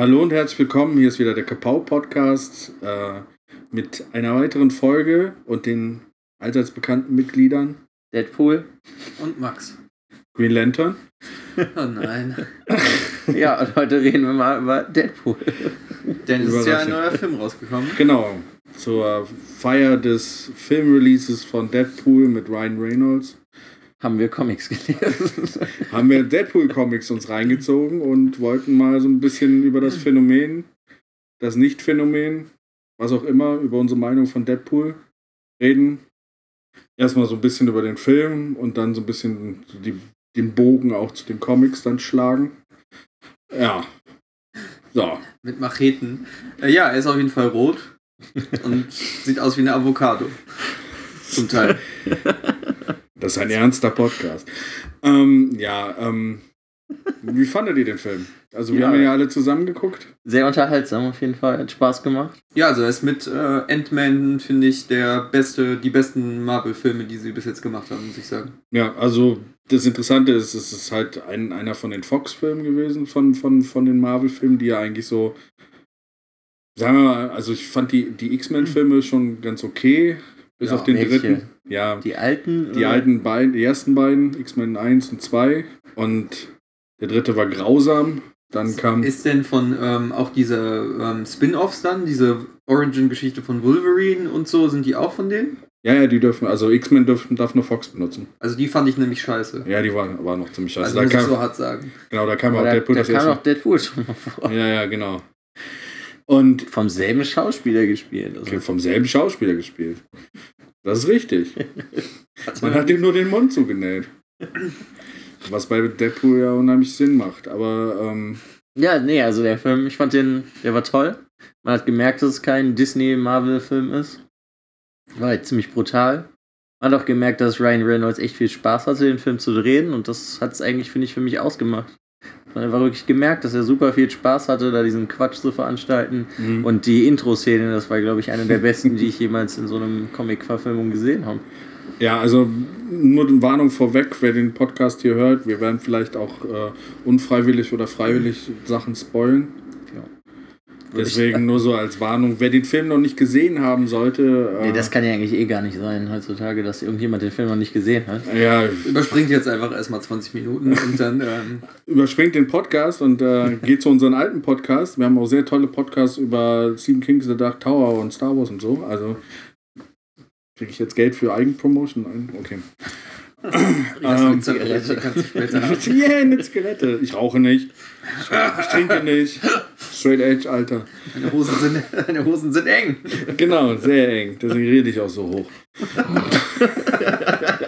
Hallo und herzlich willkommen. Hier ist wieder der Kapau Podcast äh, mit einer weiteren Folge und den allseits bekannten Mitgliedern Deadpool. Und Max. Green Lantern. Oh nein. Ja, und heute reden wir mal über Deadpool. Denn es ist ja ein neuer Film rausgekommen. Genau. Zur Feier des Filmreleases von Deadpool mit Ryan Reynolds Haben wir Comics gelesen. haben wir Deadpool Comics uns reingezogen und wollten mal so ein bisschen über das Phänomen, das Nicht-Phänomen, was auch immer, über unsere Meinung von Deadpool reden. Erstmal so ein bisschen über den Film und dann so ein bisschen die, den Bogen auch zu den Comics dann schlagen. Ja. So. Mit Macheten. Äh, ja, er ist auf jeden Fall rot. Und sieht aus wie eine Avocado. Zum Teil. Das ist ein ernster Podcast. Ähm, ja, ähm, wie fandet ihr den Film? Also wir Ja. haben ihn ja alle zusammen geguckt. Sehr unterhaltsam auf jeden Fall. Hat Spaß gemacht. Ja, also er ist mit äh, Ant-Man, finde ich, der beste, die besten Marvel-Filme, die sie bis jetzt gemacht haben, muss ich sagen. Ja, also das Interessante ist, es ist halt ein, einer von den Fox-Filmen gewesen, von, von, von den Marvel-Filmen, die ja eigentlich so, sagen wir mal, also ich fand die, die X-Men-Filme schon ganz okay, bis Ja, auf den welche? dritten. Ja, die, Die alten. äh, alten beiden, die ersten beiden, X-Men 1 und 2 und der dritte war grausam. Dann kam, Ist denn von ähm, auch diese ähm, Spin-Offs dann, diese Origin-Geschichte von Wolverine und so, sind die auch von denen? ja, ja, die dürfen, also X-Men dürfen, darf nur Fox benutzen. Also die fand ich nämlich scheiße. Ja, die war, war noch ziemlich scheiße. Also da muss ich kam, so hart sagen. genau, da kam auch Aber da, Deadpool da das kam auch Deadpool schon mal vor. Ja, ja, genau. Und Vom selben Schauspieler gespielt. Also. Vom selben Schauspieler gespielt. Das ist richtig. Man hat ihm nur den Mund zugenäht. Was bei Deadpool ja unheimlich Sinn macht. Aber ähm, Ja, nee, also der Film, ich fand den, der war toll. Man hat gemerkt, dass es kein Disney-Marvel-Film ist. War halt ziemlich brutal. Man hat auch gemerkt, dass Ryan Reynolds echt viel Spaß hatte, den Film zu drehen. Und das hat es eigentlich, finde ich, für mich ausgemacht. Man hat einfach wirklich gemerkt, dass er super viel Spaß hatte, da diesen Quatsch zu veranstalten. Mhm. Und die Intro-Szene, das war, glaube ich, eine der besten, die ich jemals in so einem Comic-Verfilmung gesehen habe. ja, also nur eine Warnung vorweg, wer den Podcast hier hört, wir werden vielleicht auch äh, unfreiwillig oder freiwillig Sachen spoilen. Deswegen nur so als Warnung, wer den Film noch nicht gesehen haben sollte. Äh, Nee, das kann ja eigentlich eh gar nicht sein heutzutage, dass irgendjemand den Film noch nicht gesehen hat. ja, Überspringt jetzt einfach erstmal 20 Minuten und dann ähm, überspringt den Podcast und äh, geht zu unserem alten Podcast. Wir haben auch sehr tolle Podcasts über Stephen King's The Dark Tower und Star Wars und so. Also kriege ich jetzt Geld für Eigenpromotion ein? Okay. Ähm, Zigarette. kannst du später haben. Yeah, eine Zigarette. Ich rauche nicht. Ich trinke nicht. Straight Edge, Alter. Deine Hosen sind, deine Hosen sind eng. Genau, sehr eng. Deswegen rede ich auch so hoch.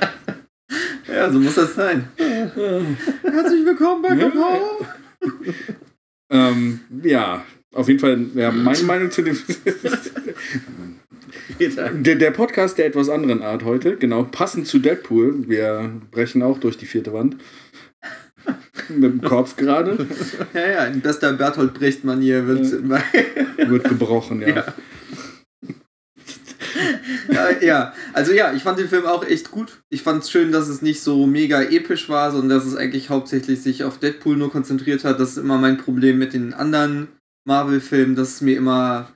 Ja, so muss das sein. Herzlich willkommen bei Kakao. Ähm, ja, auf jeden Fall, ja, meine Meinung zu dem. Der, der Podcast der etwas anderen Art heute, genau, passend zu Deadpool. Wir brechen auch durch die vierte Wand. Mit dem Kopf gerade. Ja, ja, in bester Bertolt Brecht-Manier wird Wird gebrochen, ja. Ja. ja, ja, also ja, ich fand den Film auch echt gut. Ich fand es schön, dass es nicht so mega episch war, sondern dass es eigentlich hauptsächlich sich auf Deadpool nur konzentriert hat. Das ist immer mein Problem mit den anderen Marvel-Filmen, dass mir immer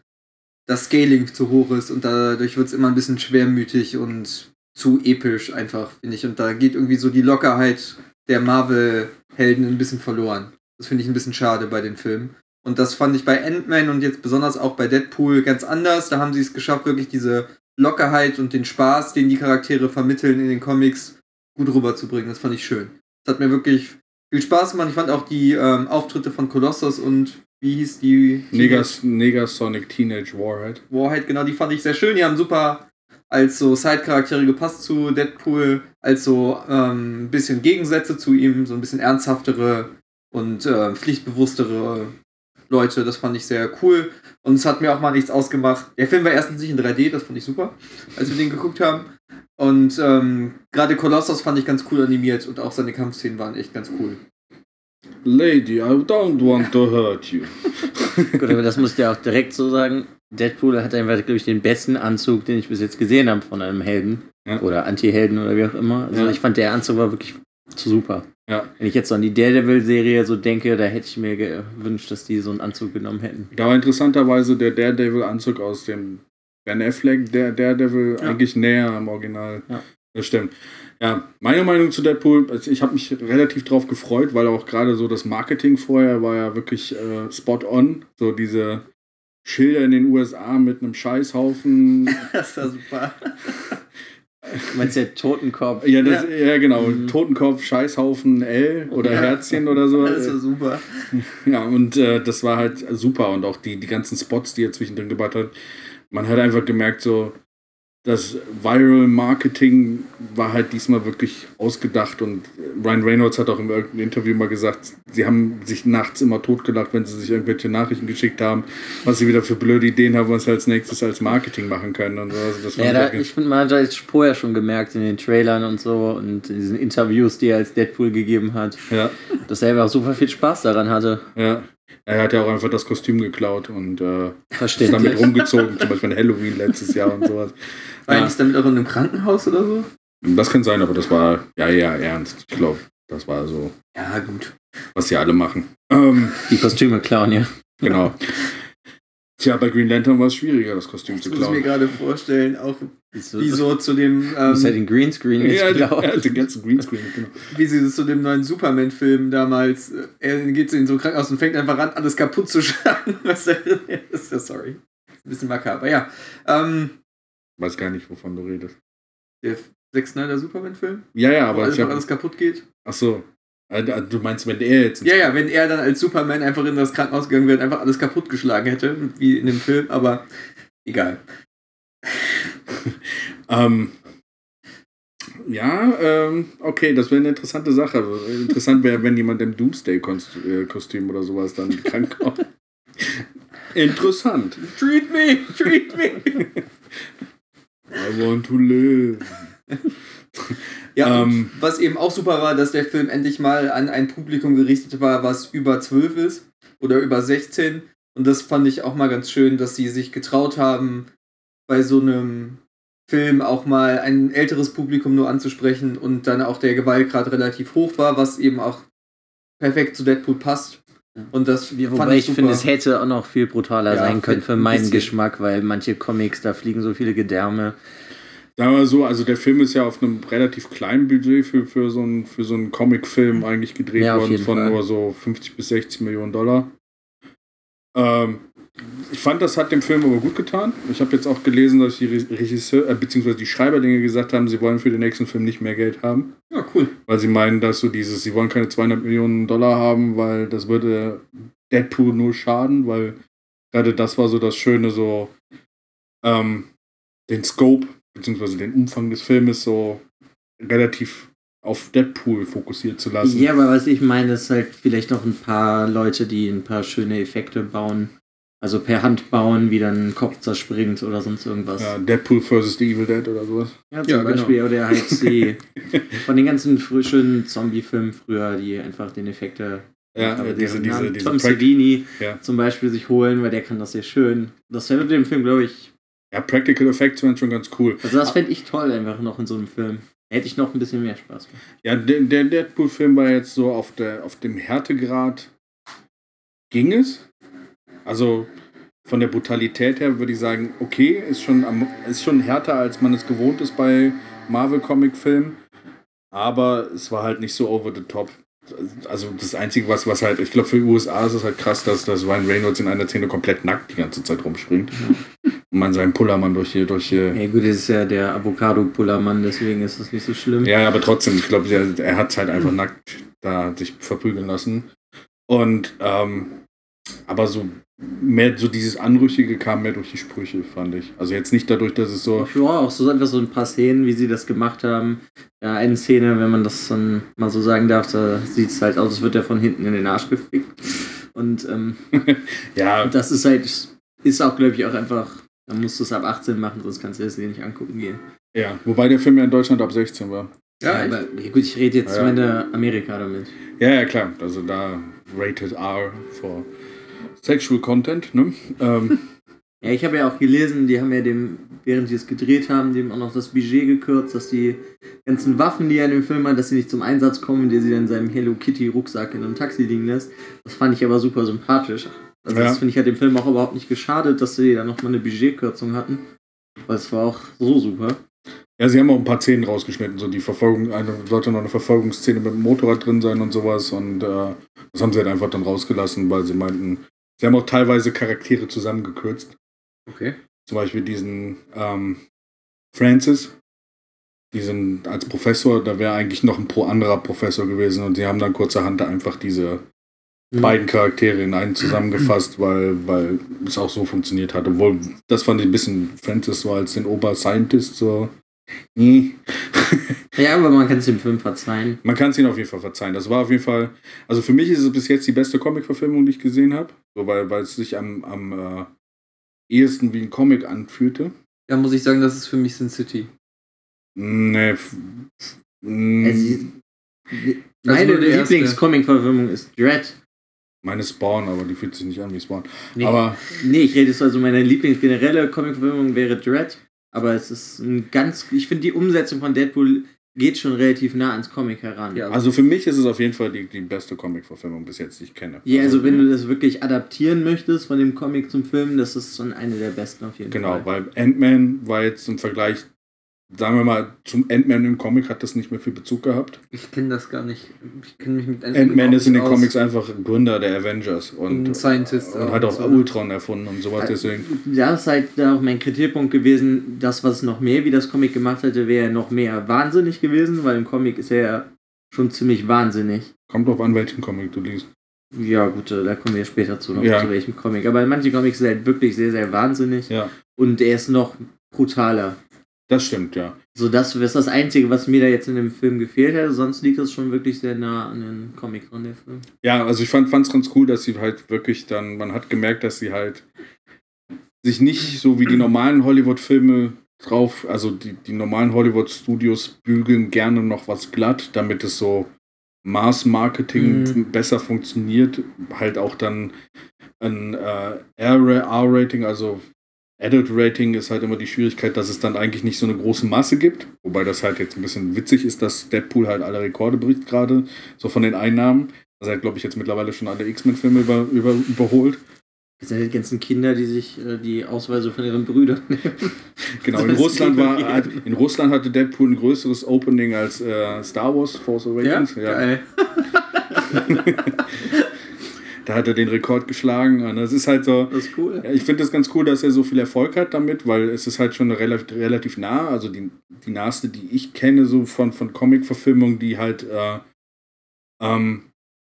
das Scaling zu hoch ist und dadurch wird es immer ein bisschen schwermütig und zu episch einfach, finde ich. Und da geht irgendwie so die Lockerheit der Marvel-Helden ein bisschen verloren. Das finde ich ein bisschen schade bei den Filmen. Und das fand ich bei Ant-Man und jetzt besonders auch bei Deadpool ganz anders. Da haben sie es geschafft, wirklich diese Lockerheit und den Spaß, den die Charaktere vermitteln in den Comics, gut rüberzubringen. Das fand ich schön. Das hat mir wirklich viel Spaß gemacht. Ich fand auch die ähm, Auftritte von Colossus und wie hieß die? Negas, Negasonic Teenage Warhead. Warhead, genau, die fand ich sehr schön. Die haben super als so Side-Charaktere gepasst zu Deadpool, als so ähm, ein bisschen Gegensätze zu ihm, so ein bisschen ernsthaftere und äh, pflichtbewusstere Leute. Das fand ich sehr cool. Und es hat mir auch mal nichts ausgemacht. Der Film war erstens nicht in 3D, das fand ich super, als wir den geguckt haben. Und ähm, gerade Colossus fand ich ganz cool animiert und auch seine Kampfszenen waren echt ganz cool. Lady, I don't want to hurt you. Gut, aber das muss ich ja auch direkt so sagen. Deadpool hat einfach, glaube ich, den besten Anzug, den ich bis jetzt gesehen habe von einem Helden. Ja. Oder Anti-Helden oder wie auch immer. Also Ja. ich fand, der Anzug war wirklich super. Ja. Wenn ich jetzt so an die Daredevil-Serie so denke, da hätte ich mir gewünscht, dass die so einen Anzug genommen hätten. Da war interessanterweise der Daredevil-Anzug aus dem Ben Affleck, der Daredevil, Ja. eigentlich näher am Original. Ja. Das stimmt. Ja, meine Meinung zu Deadpool, also ich habe mich relativ drauf gefreut, weil auch gerade so das Marketing vorher war ja wirklich äh, spot on. So diese Schilder in den USA mit einem Scheißhaufen. Das war super. Du meinst der Totenkopf? ja, das, ja. genau. Mhm. Totenkopf, Scheißhaufen, L oder Ja. Herzchen oder so. Das war super. Ja, und äh, das war halt super. Und auch die, die ganzen Spots, die er zwischendrin gebaut hat. Man hat einfach gemerkt, so, das Viral Marketing war halt diesmal wirklich ausgedacht. Und Ryan Reynolds hat auch in irgendeinem Interview mal gesagt, sie haben sich nachts immer totgelacht, wenn sie sich irgendwelche Nachrichten geschickt haben, was sie wieder für blöde Ideen haben, was sie als nächstes als Marketing machen können. Und so. also Ja, da, ich ich finde, man hat das vorher schon gemerkt in den Trailern und so und in diesen Interviews, die er als Deadpool gegeben hat, ja, dass er einfach super viel Spaß daran hatte. ja. Er hat ja auch einfach das Kostüm geklaut und äh, ist damit rumgezogen, zum Beispiel in Halloween letztes Jahr und sowas. War Ja. damit auch in einem Krankenhaus oder so? Das kann sein, aber das war ja eher ernst. Ich glaube, das war so, Ja, gut. was die alle machen. Ähm, Die Kostüme klauen, ja. genau. Tja, bei Green Lantern war es schwieriger, das Kostüm Das zu muss ich mir klauen. gerade vorstellen, auch Wieso? wie so zu dem, Du musst ja ähm, den Greenscreen nicht Ja, klauen. ja, den ganzen Greenscreen, genau. wie sie zu dem neuen Superman-Film damals, äh, er geht in so ein Krankenhaus und fängt einfach an, alles kaputt zu schlagen. Was ist. Ja, sorry. Ist ein bisschen makaber, ja. Ähm, Weiß gar nicht, wovon du redest. der Zack Snyder Superman-Film, Ja, ja, wo aber ich einfach hab, alles kaputt geht. Ach so. Äh, Du meinst, wenn er jetzt. Ja, ja, wenn er dann als Superman einfach in das Krankenhaus gegangen wäre und einfach alles kaputtgeschlagen hätte, wie in dem Film, aber egal. Ähm, ja, ähm, okay, das wäre eine interessante Sache. Also, Interessant wäre, wenn jemand im Doomsday-Kostüm oder sowas dann krank kommt. Interessant. Treat me! Treat me! I want to live. Ja, Ähm. was eben auch super war, dass der Film endlich mal an ein Publikum gerichtet war, was über 12 ist oder über 16. Und das fand ich auch mal ganz schön, dass sie sich getraut haben, bei so einem Film auch mal ein älteres Publikum nur anzusprechen und dann auch der Gewaltgrad relativ hoch war, was eben auch perfekt zu Deadpool passt. Und das Ja, fand Wobei ich super. finde, es hätte auch noch viel brutaler Ja, sein können für ein meinen. Geschmack, weil manche Comics, da fliegen so viele Gedärme. Sagen wir so, also der Film ist ja auf einem relativ kleinen Budget für, für so einen für so einen Comicfilm eigentlich gedreht Ja, worden von Fall. nur so 50 bis 60 Millionen Dollar. Ähm, ich fand, das hat dem Film aber gut getan. Ich habe jetzt auch gelesen, dass die Re- Regisseur, äh, beziehungsweise die Schreiberlinge gesagt haben, sie wollen für den nächsten Film nicht mehr Geld haben. Ja, cool. Weil sie meinen, dass so dieses, sie wollen keine 200 Millionen Dollar haben, weil das würde Deadpool nur schaden, weil gerade das war so das Schöne, so ähm, den Scope beziehungsweise den Umfang des Filmes so relativ auf Deadpool fokussiert zu lassen. Ja, aber was ich meine, ist halt vielleicht noch ein paar Leute, die ein paar schöne Effekte bauen. Also per Hand bauen, wie dann ein Kopf zerspringt oder sonst irgendwas. Ja, Deadpool vs. The Evil Dead oder sowas. Ja, zum Ja, genau. Beispiel, oder halt die von den ganzen frischen Zombie-Filmen früher, die einfach den Effekte Ja, diese, diese, diese Tom Savini Ja. zum Beispiel sich holen, weil der kann das sehr schön. Das wäre dem Film, glaube ich, ja, Practical Effects wären schon ganz cool. also das fände ich toll einfach noch in so einem Film. Hätte ich noch ein bisschen mehr Spaß mit. Ja, der, der Deadpool-Film war jetzt so auf, der, auf dem Härtegrad ging es. Also von der Brutalität her würde ich sagen, okay, ist schon, am, ist schon härter, als man es gewohnt ist bei Marvel-Comic-Filmen. Aber es war halt nicht so over the top. Also das Einzige, was, was halt, ich glaube für die USA ist es halt krass, dass, dass Ryan Reynolds in einer Szene komplett nackt die ganze Zeit rumspringt. Und man seinen Pullermann durch hier, durch hier. Ja gut, das ist ja der Avocado-Pullermann, deswegen ist das nicht so schlimm. Ja, aber trotzdem, ich glaube, er, er hat halt einfach nackt da sich verprügeln lassen. Und, ähm, aber so mehr, so dieses Anrüchige kam mehr durch die Sprüche, fand ich. Also jetzt nicht dadurch, dass es so, Ja, auch so einfach so ein paar Szenen, wie sie das gemacht haben. Ja, eine Szene, wenn man das dann mal so sagen darf, da sieht es halt aus, als wird er von hinten in den Arsch gefickt. Und ähm, ja, das ist halt, ist auch, glaube ich, auch einfach, dann musst du es ab 18 machen, sonst kannst du es dir nicht angucken gehen. ja, wobei der Film ja in Deutschland ab 16 war. Ja, aber ja, gut, ich rede jetzt Ja, meine Amerika damit. Ja, ja, klar, also da rated R for sexual content, ne? Ähm, Ja, ich habe ja auch gelesen, die haben ja dem, während die es gedreht haben, dem auch noch das Budget gekürzt, dass die ganzen Waffen, die er in dem Film hat, dass sie nicht zum Einsatz kommen, die sie dann in seinem Hello Kitty Rucksack in einem Taxi liegen lässt. Das fand ich aber super sympathisch. Also Ja. das finde ich hat dem Film auch überhaupt nicht geschadet, dass sie da nochmal eine Budgetkürzung hatten. Weil es war auch so super. Ja, sie haben auch ein paar Szenen rausgeschnitten, so die Verfolgung, eine, sollte noch eine Verfolgungsszene mit dem Motorrad drin sein und sowas und äh, das haben sie halt einfach dann rausgelassen, weil sie meinten, sie haben auch teilweise Charaktere zusammengekürzt. Okay. Zum Beispiel diesen ähm, Francis, diesen als Professor, da wäre eigentlich noch ein pro anderer Professor gewesen und sie haben dann kurzerhand einfach diese Mhm. beiden Charaktere in einen zusammengefasst, weil, weil es auch so funktioniert hat. Obwohl, das fand ich ein bisschen Francis so als den Ober-Scientist so. Nee. Ja, aber man kann es dem Film verzeihen. Man kann es ihnen auf jeden Fall verzeihen. Das war auf jeden Fall, also für mich ist es bis jetzt die beste Comic-Verfilmung, die ich gesehen habe. So, weil, weil es sich am, am äh, ehesten wie ein Comic anfühlte. Ja, muss ich sagen, das ist für mich Sin City. Nee. f- mm, Also, meine. Lieblings-Comic-Verfilmung ist Dread. meine Spawn, aber die fühlt sich nicht an wie Spawn. Nee. Aber Nee, ich rede jetzt also, meine Lieblingsgenerelle Comic-Verfilmung wäre Dread. Aber es ist ein ganz. Ich finde, die Umsetzung von Deadpool geht schon relativ nah ans Comic heran. Ja. also für mich ist es auf jeden Fall die, die beste Comic-Verfilmung bis jetzt, die ich kenne. Ja, also wenn du das wirklich adaptieren möchtest von dem Comic zum Film, das ist schon eine der besten auf jeden Genau, Fall. weil Ant-Man war jetzt im Vergleich, sagen wir mal, zum Ant-Man im Comic hat das nicht mehr viel Bezug gehabt. Ich kenne das gar nicht. Ich kenne mich mit Ant-Man überhaupt ist in den aus. Comics einfach Gründer der Avengers und, Ein Scientist und hat und auch so. Ultron erfunden und sowas, Also, deswegen. Da ist halt auch mein Kritikpunkt gewesen, das, was noch mehr wie das Comic gemacht hätte, wäre noch mehr wahnsinnig gewesen, weil im Comic ist er ja schon ziemlich wahnsinnig. Kommt drauf an, welchen Comic du liest. Ja, gut, äh, da kommen wir später zu, noch Ja. zu welchem Comic. Aber in manchen Comics ist er halt wirklich sehr, sehr wahnsinnig Ja, und er ist noch brutaler. Das stimmt, ja. So, das ist das Einzige, was mir da jetzt in dem Film gefehlt hätte. Sonst liegt es schon wirklich sehr nah an den Comic dran, der Film. Ja, also ich fand es ganz cool, dass sie halt wirklich dann, man hat gemerkt, dass sie halt sich nicht so wie die normalen Hollywood-Filme drauf, also die, die normalen Hollywood-Studios bügeln gerne noch was glatt, damit es so Mass-Marketing Mhm. besser funktioniert. Halt auch dann ein äh, R-Rating, also Adult-Rating ist halt immer die Schwierigkeit, dass es dann eigentlich nicht so eine große Masse gibt. Wobei das halt jetzt ein bisschen witzig ist, dass Deadpool halt alle Rekorde bricht gerade, so von den Einnahmen. Also er hat, glaube ich, jetzt mittlerweile schon alle X-Men-Filme über, über, überholt. Das sind die ganzen Kinder, die sich äh, die Ausweise von ihren Brüdern nehmen. Genau, in Russland, war, hat, in Russland hatte Deadpool ein größeres Opening als äh, Star Wars Force Awakens. Geil. Da hat er den Rekord geschlagen. Und das ist halt so. Das ist cool. Ich finde es ganz cool, dass er so viel Erfolg hat damit, weil es ist halt schon relativ, relativ nah. Also die, die naheste, die ich kenne, so von, von Comic-Verfilmungen, die halt äh, ähm,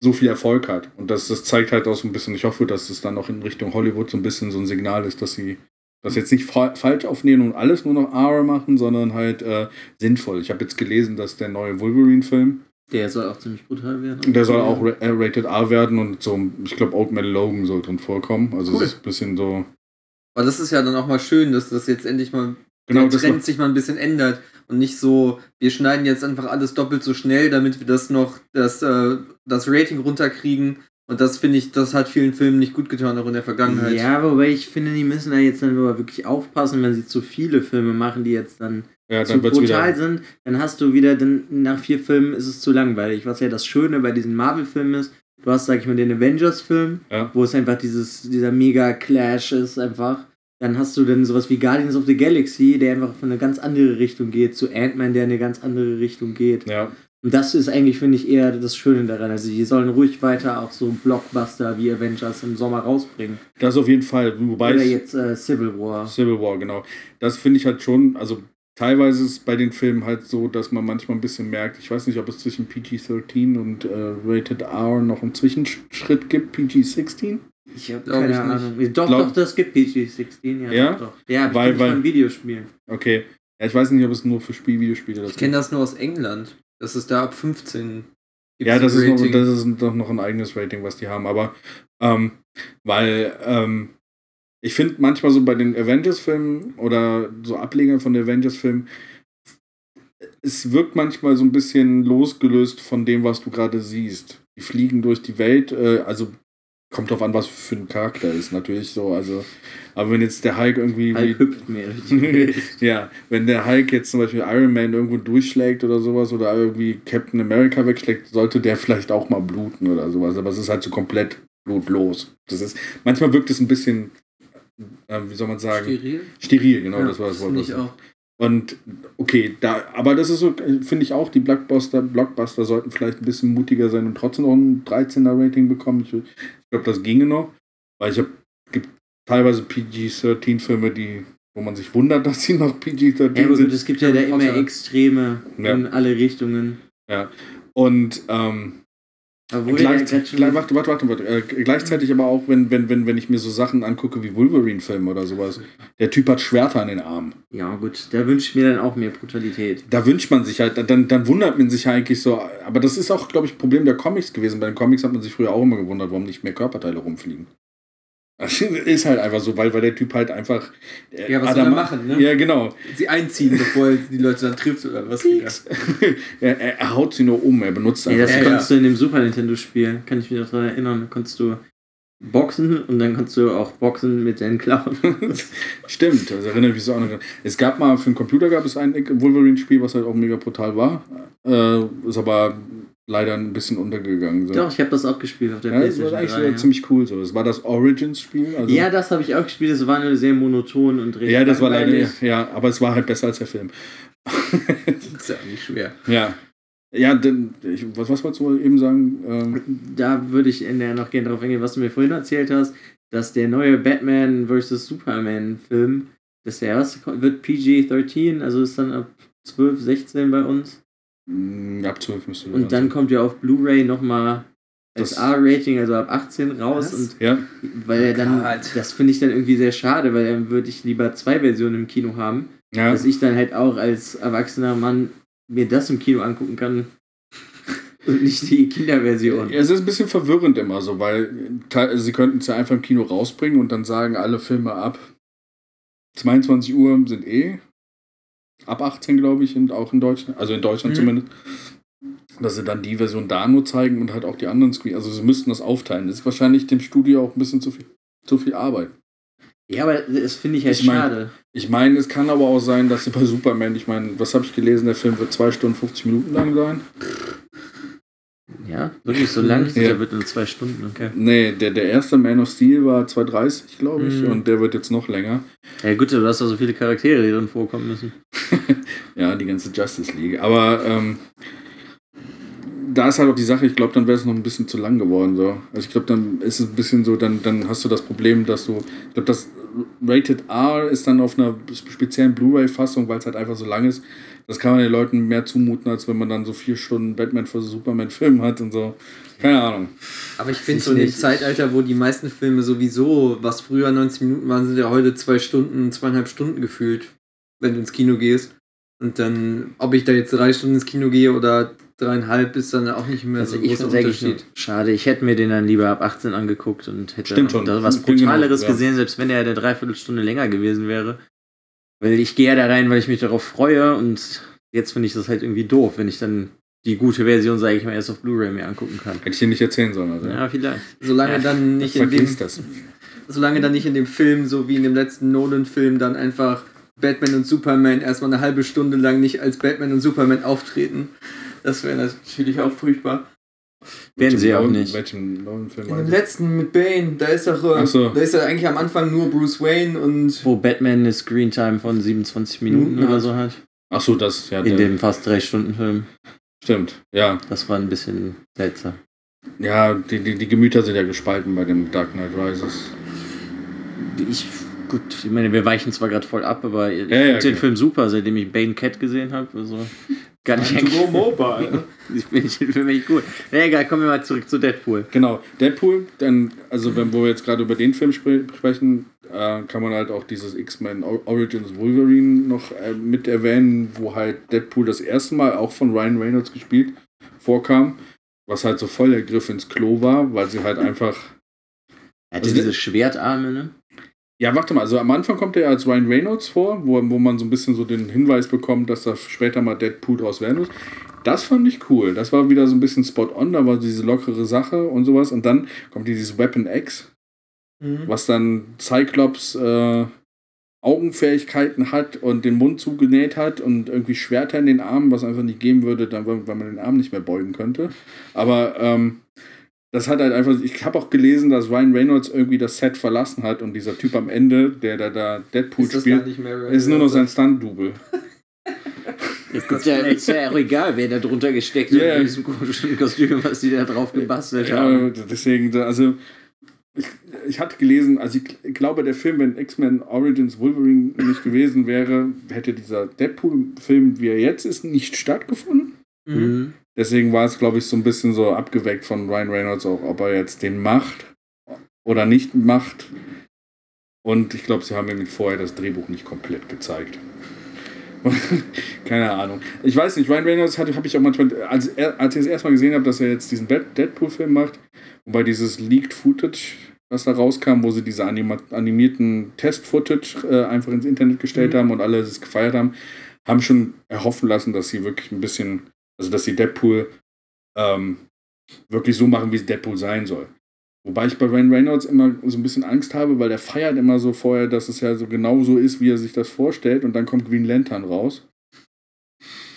so viel Erfolg hat. Und das, das zeigt halt auch so ein bisschen, ich hoffe, dass es dann auch in Richtung Hollywood so ein bisschen so ein Signal ist, dass sie das jetzt nicht fa falsch aufnehmen und alles nur noch R machen, sondern halt äh, sinnvoll. Ich habe jetzt gelesen, dass der neue Wolverine-Film, Der soll auch ziemlich brutal werden. der soll auch ra- äh, Rated R werden und so, ich glaube, Old Man Logan soll drin vorkommen. Also Cool. es ist ein bisschen so. Aber das ist ja dann auch mal schön, dass das jetzt endlich mal Genau, der das Trend sich mal ein bisschen ändert und nicht so, wir schneiden jetzt einfach alles doppelt so schnell, damit wir das noch, das, äh, das Rating runterkriegen. Und das finde ich, das hat vielen Filmen nicht gut getan, auch in der Vergangenheit. Ja, wobei ich finde, die müssen da jetzt dann aber wirklich aufpassen, wenn sie zu viele Filme machen, die jetzt dann Ja, zu brutal wieder. sind, dann hast du wieder, dann nach vier Filmen ist es zu langweilig. Was ja das Schöne bei diesen Marvel-Filmen ist, du hast, sag ich mal, den Avengers-Film, Ja. wo es einfach dieses, dieser Mega-Clash ist einfach. Dann hast du dann sowas wie Guardians of the Galaxy, der einfach von eine ganz andere Richtung geht, zu Ant-Man, der in eine ganz andere Richtung geht. Ja, Und das ist eigentlich, finde ich, eher das Schöne daran. Also die sollen ruhig weiter auch so Blockbuster wie Avengers im Sommer rausbringen. das auf jeden Fall. Wobei Oder jetzt äh, Civil War. Civil War, genau. Das finde ich halt schon, also teilweise ist es bei den Filmen halt so, dass man manchmal ein bisschen merkt, ich weiß nicht, ob es zwischen PG-13 und äh, Rated R noch einen Zwischenschritt gibt, PG-16. Ich habe keine Ahnung. Doch, Glaub- doch, das gibt PG-16, ja. Ja? Doch. Ja, Weil- weil, von Videospielen. Okay. Ja, ich weiß nicht, ob es nur für Spielvideospiele Ich kenne das nur aus England. Das ist da ab 15. gibt's Ja, das ist, noch, das ist doch noch ein eigenes Rating, was die haben. Aber ähm, weil ähm, ich finde manchmal so bei den Avengers-Filmen oder so Ablegern von den Avengers-Filmen, es wirkt manchmal so ein bisschen losgelöst von dem, was du gerade siehst. Die fliegen durch die Welt, äh, also kommt drauf an, was für ein Charakter ist, natürlich so. Also, aber wenn jetzt der Hulk irgendwie. Hulk hüpft Welt. ja, wenn der Hulk jetzt zum Beispiel Iron Man irgendwo durchschlägt oder sowas oder irgendwie Captain America wegschlägt, sollte der vielleicht auch mal bluten oder sowas. Aber es ist halt so komplett blutlos. Das ist, manchmal wirkt es ein bisschen, äh, wie soll man sagen, Steril? steril, genau, Ja, das war das Wort. Ich auch. und okay, da, aber das ist so, finde ich auch, die Blockbuster, Blockbuster sollten vielleicht ein bisschen mutiger sein und trotzdem noch ein 13er Rating bekommen. Ich, ich glaube, das ginge noch, weil ich habe gibt teilweise PG-13 Filme, die wo man sich wundert, dass sie noch PG-13 Ja, aber sind. es gibt ja da immer. Extreme Ja. in alle Richtungen. Und ähm, gleich, schon- gleich, warte, warte, warte, warte. Äh, gleichzeitig aber auch, wenn, wenn, wenn, wenn ich mir so Sachen angucke wie Wolverine-Filme oder sowas, der Typ hat Schwerter an den Armen. ja, gut, da wünsche ich mir dann auch mehr Brutalität. da wünscht man sich halt, dann, dann wundert man sich eigentlich so, aber das ist auch, glaube ich, Problem der Comics gewesen. Bei den Comics hat man sich früher auch immer gewundert, warum nicht mehr Körperteile rumfliegen. Das ist halt einfach so, weil, weil der Typ halt einfach. äh, Ja, was soll er machen, ne? Ja, genau. Sie einziehen, bevor er die Leute dann trifft oder was wieder. er, er, haut sie nur um, er benutzt Ja, einfach. das Ja, konntest du in dem Super Nintendo-Spiel, kann ich mich noch daran erinnern. Da konntest du boxen und dann konntest du auch boxen mit deinen Klauen. Stimmt, das erinnert mich so an. Es gab mal für den Computer gab es ein Wolverine-Spiel, was halt auch mega brutal war. Äh, ist aber leider ein bisschen untergegangen. So. Doch, ich habe das auch gespielt auf der Ja, das PlayStation war eigentlich 3. sogar ja. ziemlich cool. So. Das war das Origins-Spiel. Also, ja, das habe ich auch gespielt. Das war nur sehr monoton und recht ja, das war leider, ja, aber es war halt besser als der Film. Das ist ja nicht schwer. Ja. Ja, denn, ich, was, was wolltest du eben sagen? Ähm, Da würde ich in der noch gerne darauf eingehen, was du mir vorhin erzählt hast, dass der neue Batman vs. Superman-Film, dass der was wird PG-13, also ist dann ab 12, 16 bei uns. Mh, ab 12 müsste Und dann kommt ja auf Blu-ray nochmal als Das- R-Rating, also ab 18 raus. Was? Und Ja, weil er dann, Gott. das finde ich dann irgendwie sehr schade, weil dann würde ich lieber zwei Versionen im Kino haben, ja. dass ich dann halt auch als erwachsener Mann mir das im Kino angucken kann und nicht die Kinderversion. Es ist ein bisschen verwirrend immer so, weil sie könnten es ja einfach im Kino rausbringen und dann sagen alle Filme ab 22 Uhr sind eh ab 18, glaube ich, und auch in Deutschland, also in Deutschland Mhm. zumindest, dass sie dann die Version da nur zeigen und halt auch die anderen Screen. Also sie müssten das aufteilen. Das ist wahrscheinlich dem Studio auch ein bisschen zu viel, zu viel Arbeit. Ja, aber das finde ich halt Ich mein- schade. Ich meine, es kann aber auch sein, dass sie bei Superman, ich meine, was habe ich gelesen, der Film wird 2 Stunden 50 Minuten lang sein. Ja, wirklich so lang? Ja. Der wird nur zwei Stunden, okay. Nee, der, der erste Man of Steel war 2,30, glaube ich, Mhm. und der wird jetzt noch länger. Ja gut, du hast doch so viele Charaktere, die drin vorkommen müssen. Ja, die ganze Justice League. Aber ähm, da ist halt auch die Sache, ich glaube, dann wäre es noch ein bisschen zu lang geworden. So. Also ich glaube, dann ist es ein bisschen so, dann, dann hast du das Problem, dass du, ich glaube, das Rated R ist dann auf einer speziellen Blu-ray-Fassung, weil es halt einfach so lang ist. Das kann man den Leuten mehr zumuten, als wenn man dann so vier Stunden Batman vs. Superman-Film hat und so. Keine Ahnung. Aber ich finde so in dem. Zeitalter, wo die meisten Filme sowieso, was früher 90 Minuten waren, sind ja heute zwei Stunden, zweieinhalb Stunden gefühlt, wenn du ins Kino gehst. Und dann, ob ich da jetzt drei Stunden ins Kino gehe oder dreieinhalb, ist dann auch nicht mehr Also so ich großer Unterschied. schade. Ich hätte mir den dann lieber ab 18 angeguckt und hätte da was bin genau, Brutaleres ja. gesehen, selbst wenn er eine Dreiviertelstunde länger gewesen wäre. Weil ich gehe ja da rein, weil ich mich darauf freue und jetzt finde ich das halt irgendwie doof, wenn ich dann die gute Version, sage ich mal, erst auf Blu-ray mir angucken kann. Hätte ich dir nicht erzählen sollen. Also. Ja, vielleicht. Solange Ja, dann nicht in dem, das. solange dann nicht in dem Film, so wie in dem letzten Nolan-Film, dann einfach Batman und Superman erstmal eine halbe Stunde lang nicht als Batman und Superman auftreten. Das wäre natürlich auch furchtbar. Werden sie auch nicht. Welchen neuen Film In dem letzten mit Bane, da ist doch, Ach so. da ist ja eigentlich am Anfang nur Bruce Wayne und Wo Batman eine Screentime von 27 Minuten Minuten oder hat. so hat. Ach so, das, ja, In der, dem fast 3-Stunden-Film. stimmt. Ja, Das war ein bisschen seltsam. ja die, die, die Gemüter sind ja gespalten bei dem Dark Knight Rises. Ich, gut, ich meine, wir weichen zwar gerade voll ab, aber ich Ja, finde ja, den okay. Film super, seitdem ich Bane Cat gesehen habe. Also, kann ich eigentlich. mobile. Ich finde Film echt gut. Na egal, kommen wir mal zurück zu Deadpool. Genau, Deadpool, dann, also wenn wo wir jetzt gerade über den Film spre sprechen, äh, kann man halt auch dieses X-Men Origins Wolverine noch äh, mit erwähnen, wo halt Deadpool das erste Mal auch von Ryan Reynolds gespielt vorkam, was halt so voll der Griff ins Klo war, weil sie halt einfach Er hatte Also diese Schwertarme, ne? Ja, warte mal, also am Anfang kommt er als Ryan Reynolds vor, wo, wo man so ein bisschen so den Hinweis bekommt, dass da später mal Deadpool draus werden muss. Das fand ich cool. Das war wieder so ein bisschen spot on, da war diese lockere Sache und sowas. Und dann kommt dieses Weapon X, Mhm. was dann Cyclops äh, Augenfähigkeiten hat und den Mund zugenäht hat und irgendwie Schwerter in den Armen, was einfach nicht geben würde, dann, weil weil man den Arm nicht mehr beugen könnte. Aber ähm, das hat halt einfach, ich habe auch gelesen, dass Ryan Reynolds irgendwie das Set verlassen hat und dieser Typ am Ende, der da, da Deadpool Ist spielt, gar nicht mehr ist nur noch sein Stunt-Double. Ist, ist, ja, ist ja auch egal, wer da drunter gesteckt hat Ja, ja. in diesem komischen Kostüm, was die da drauf gebastelt Ja, haben. deswegen, also ich, ich hatte gelesen, also ich, ich glaube, der Film, wenn X-Men Origins Wolverine nicht gewesen wäre, hätte dieser Deadpool-Film, wie er jetzt ist, nicht stattgefunden. Mhm. Deswegen war es, glaube ich, so ein bisschen so abgeweckt von Ryan Reynolds auch, ob er jetzt den macht oder nicht macht. Und ich glaube, sie haben ihm vorher das Drehbuch nicht komplett gezeigt. Keine Ahnung. Ich weiß nicht, Ryan Reynolds habe ich auch manchmal, als, er, als ich das erstmal gesehen habe, dass er jetzt diesen Dead- Deadpool-Film macht, wobei dieses Leaked Footage, was da rauskam, wo sie diese anima animierten Test-Footage äh, einfach ins Internet gestellt Mhm. haben und alle es gefeiert haben, haben schon erhoffen lassen, dass sie wirklich ein bisschen, also dass sie Deadpool ähm, wirklich so machen, wie es Deadpool sein soll. Wobei ich bei Ryan Reynolds immer so ein bisschen Angst habe, weil der feiert immer so vorher, dass es ja so genau so ist, wie er sich das vorstellt und dann kommt Green Lantern raus.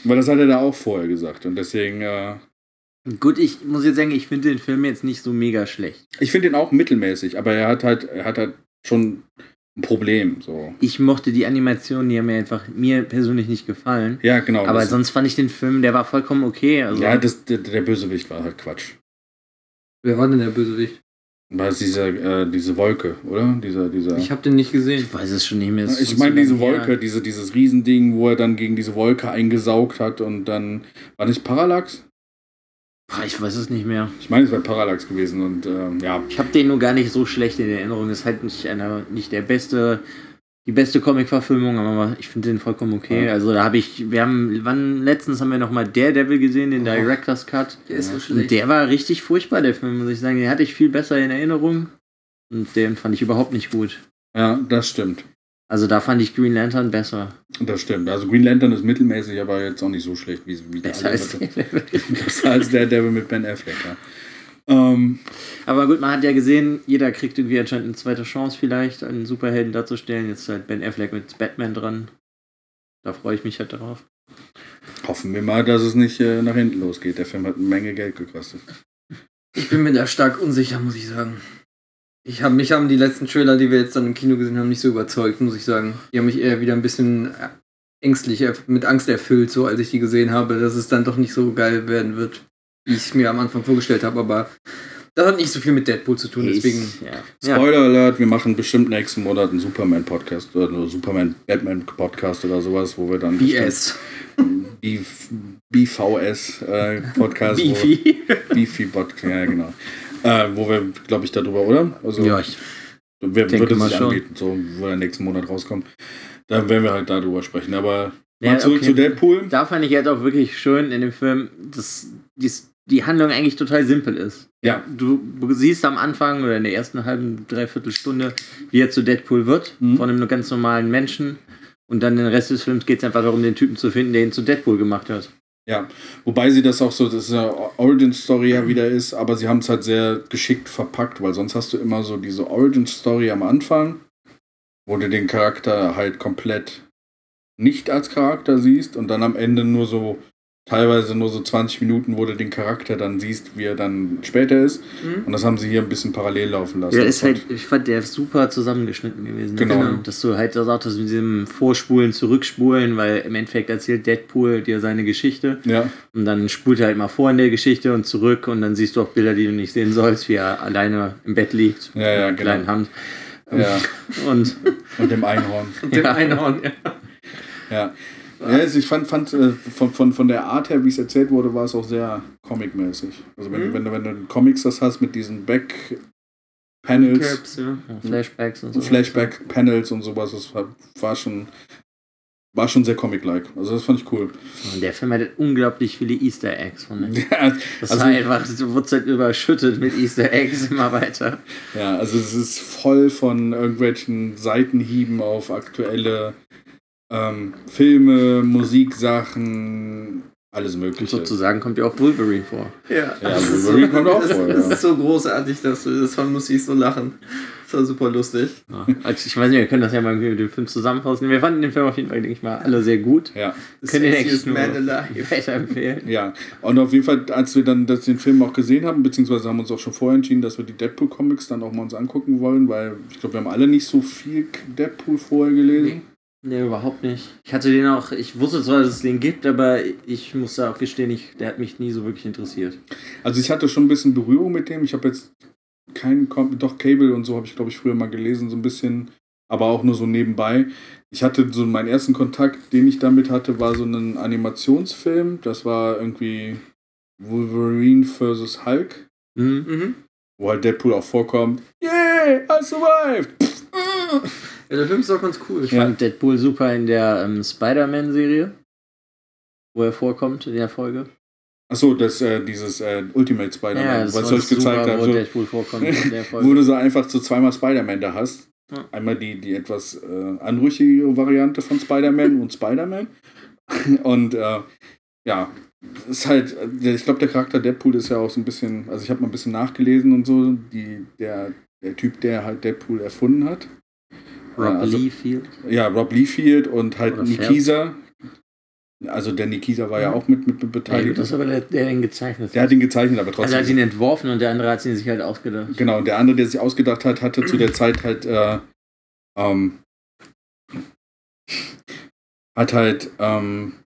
Weil das hat er da auch vorher gesagt und deswegen, äh, Gut, ich muss jetzt sagen, ich finde den Film jetzt nicht so mega schlecht. ich finde ihn auch mittelmäßig, aber er hat halt, er hat halt schon ein Problem, so. Ich mochte die Animationen, die haben mir einfach mir persönlich nicht gefallen. Ja, genau. Aber sonst fand ich den Film, der war vollkommen okay. Also, ja, das, der, der Bösewicht war halt Quatsch. Wer war denn der Bösewicht? War es diese, äh, diese Wolke, oder? Dieser, dieser. Ich habe den nicht gesehen. ich weiß es schon nicht mehr. Ich meine diese her. Wolke, diese, dieses Riesending, wo er dann gegen diese Wolke eingesaugt hat und dann. War nicht Parallax? Boah, Ich weiß es nicht mehr. Ich meine, es wäre Parallax gewesen und ähm, ja. Ich habe den nur gar nicht so schlecht in Erinnerung. Ist halt nicht einer, nicht der beste, die beste Comic-Verfilmung, aber ich finde den vollkommen okay. Ja. Also da habe ich, wir haben, wann letztens haben wir noch mal Daredevil gesehen, den Oh. Director's Cut. Der ist so Und schlecht. der war richtig furchtbar, der Film, muss ich sagen. Den hatte ich viel besser in Erinnerung. Und den fand ich überhaupt nicht gut. Ja, das stimmt. Also da fand ich Green Lantern besser. Das stimmt. Also Green Lantern ist mittelmäßig, aber jetzt auch nicht so schlecht, wie, wie der Besser als. Besser als der Devil mit Ben Affleck, ja. Ähm, Aber gut, man hat ja gesehen, jeder kriegt irgendwie anscheinend eine zweite Chance vielleicht, einen Superhelden darzustellen. Jetzt ist halt Ben Affleck mit Batman dran. Da freue ich mich halt darauf. hoffen wir mal, dass es nicht äh, nach hinten losgeht. Der Film hat eine Menge Geld gekostet. Ich bin mir da stark unsicher, muss ich sagen. Ich hab, mich haben die letzten Trailer, die wir jetzt dann im Kino gesehen haben, nicht so überzeugt, muss ich sagen. Die haben mich eher wieder ein bisschen äh, ängstlich, erf- mit Angst erfüllt, so als ich die gesehen habe, dass es dann doch nicht so geil werden wird, wie ich es mir am Anfang vorgestellt habe. Aber das hat nicht so viel mit Deadpool zu tun, deswegen. Ich- ja. Spoiler Alert, wir machen bestimmt nächsten Monat einen Superman-Podcast oder einen Superman-Batman-Podcast oder sowas, wo wir dann BS. BVS-Podcast. Beefy. Beefy-Podcast, ja genau. Äh, wo wir, glaube ich, darüber, oder? Also, Ja, ich, wer, denke würde sich schon. anbieten, so, wo der nächsten Monat rauskommt. Dann werden wir halt darüber sprechen. Aber Ja, mal zurück okay. zu Deadpool. da fand ich halt auch wirklich schön in dem Film, dass dies, die Handlung eigentlich total simpel ist. Ja. Du siehst am Anfang oder in der ersten halben, dreiviertel Stunde, wie er zu Deadpool wird, Mhm. von einem ganz normalen Menschen. Und dann den Rest des Films geht es einfach darum, den Typen zu finden, der ihn zu Deadpool gemacht hat. Ja, wobei sie das auch so, das ist eine Origin-Story ja wieder ist, aber sie haben es halt sehr geschickt verpackt, weil sonst hast du immer so diese Origin-Story am Anfang, wo du den Charakter halt komplett nicht als Charakter siehst und dann am Ende nur so, teilweise nur so 20 Minuten, wo du den Charakter dann siehst, wie er dann später ist. Und das haben sie hier ein bisschen parallel laufen lassen. Ja, ist halt, ich fand der ist super zusammengeschnitten gewesen. Genau. Also, Dass du halt das auch das mit diesem Vorspulen, Zurückspulen, weil im Endeffekt erzählt Deadpool dir seine Geschichte ja, und dann spult er halt mal vor in der Geschichte und zurück und dann siehst du auch Bilder, die du nicht sehen sollst, wie er alleine im Bett liegt Ja, ja, mit genau. Hand. ja, Und und dem Einhorn. Und dem Ja. Einhorn, ja. Ja. Ja, also ich fand, fand äh, von, von, von der Art her, wie es erzählt wurde, war es auch sehr comic-mäßig. Also wenn, Mhm. wenn, du, wenn du in Comics das hast mit diesen Back-Panels, Caps, ja. Flashbacks und so. Flashback-Panels und sowas, das war, war schon war schon sehr comic-like. Also das fand ich cool. Und der Film hatte unglaublich viele Easter Eggs. Von Ja, das also, war einfach, du wurdest halt überschüttet mit Easter Eggs immer weiter. ja, also es ist voll von irgendwelchen Seitenhieben auf aktuelle ähm, Filme, Musiksachen, alles Und Mögliche. sozusagen kommt ja auch Wolverine vor. Ja, Ja, das, ist Wolverine so, kommt auch vor, das ja. ist so großartig, dass du, das muss ich so lachen. Das war super lustig. Ja. Also ich weiß nicht, wir können das ja mal mit dem Film zusammenfassen. Wir fanden den Film auf jeden Fall, denke ich mal, alle sehr gut. Ja, Können den eigentlich nur weiterempfehlen. ja. Und auf jeden Fall, als wir dann das, den Film auch gesehen haben, beziehungsweise haben uns auch schon vorher entschieden, dass wir die Deadpool-Comics dann auch mal uns angucken wollen, weil ich glaube, wir haben alle nicht so viel Deadpool vorher gelesen. Nee, überhaupt nicht. Ich hatte den auch, ich wusste zwar, dass es den gibt, aber ich muss da auch gestehen, ich, der hat mich nie so wirklich interessiert. Also ich hatte schon ein bisschen Berührung mit dem. Ich habe jetzt keinen, doch Cable und so habe ich glaube ich früher mal gelesen, so ein bisschen, aber auch nur so nebenbei. Ich hatte so meinen ersten Kontakt, den ich damit hatte, war so ein Animationsfilm. Das war irgendwie Wolverine vs. Hulk, Hm? Mhm. wo halt Deadpool auch vorkommt. Yeah, I survived! Ja, der Film ist auch ganz cool. Ich Ja. fand Deadpool super in der ähm, Spider-Man-Serie, wo er vorkommt in der Folge. Achso, das, äh, dieses äh, Ultimate Spider-Man, Ja, was ich euch gezeigt habe. wo So, Deadpool vorkommt in der wo Folge. du so einfach so zweimal Spider-Man da hast. Ja. Einmal die, die etwas äh, anrüchigere Variante von Spider-Man und Spider-Man. Und äh, ja, ist halt, äh, ich glaube, der Charakter Deadpool ist ja auch so ein bisschen, also ich habe mal ein bisschen nachgelesen und so, die, der, der Typ, der halt Deadpool erfunden hat. Rob Ja, also- Liefeld. Ja, Rob Liefeld und halt Oder Nikisa. Also der Nikisa war ja Mhm. auch mit, mit, mit Ja, beteiligt. gut, das ist aber der, der den gezeichnet der hat ihn gezeichnet, aber Also er trotzdem. hat ihn entworfen und der andere hat ihn sich halt ausgedacht. Genau, und der andere, der sich ausgedacht hat, hatte zu der Zeit halt, äh, ähm, hat halt ähm, äh,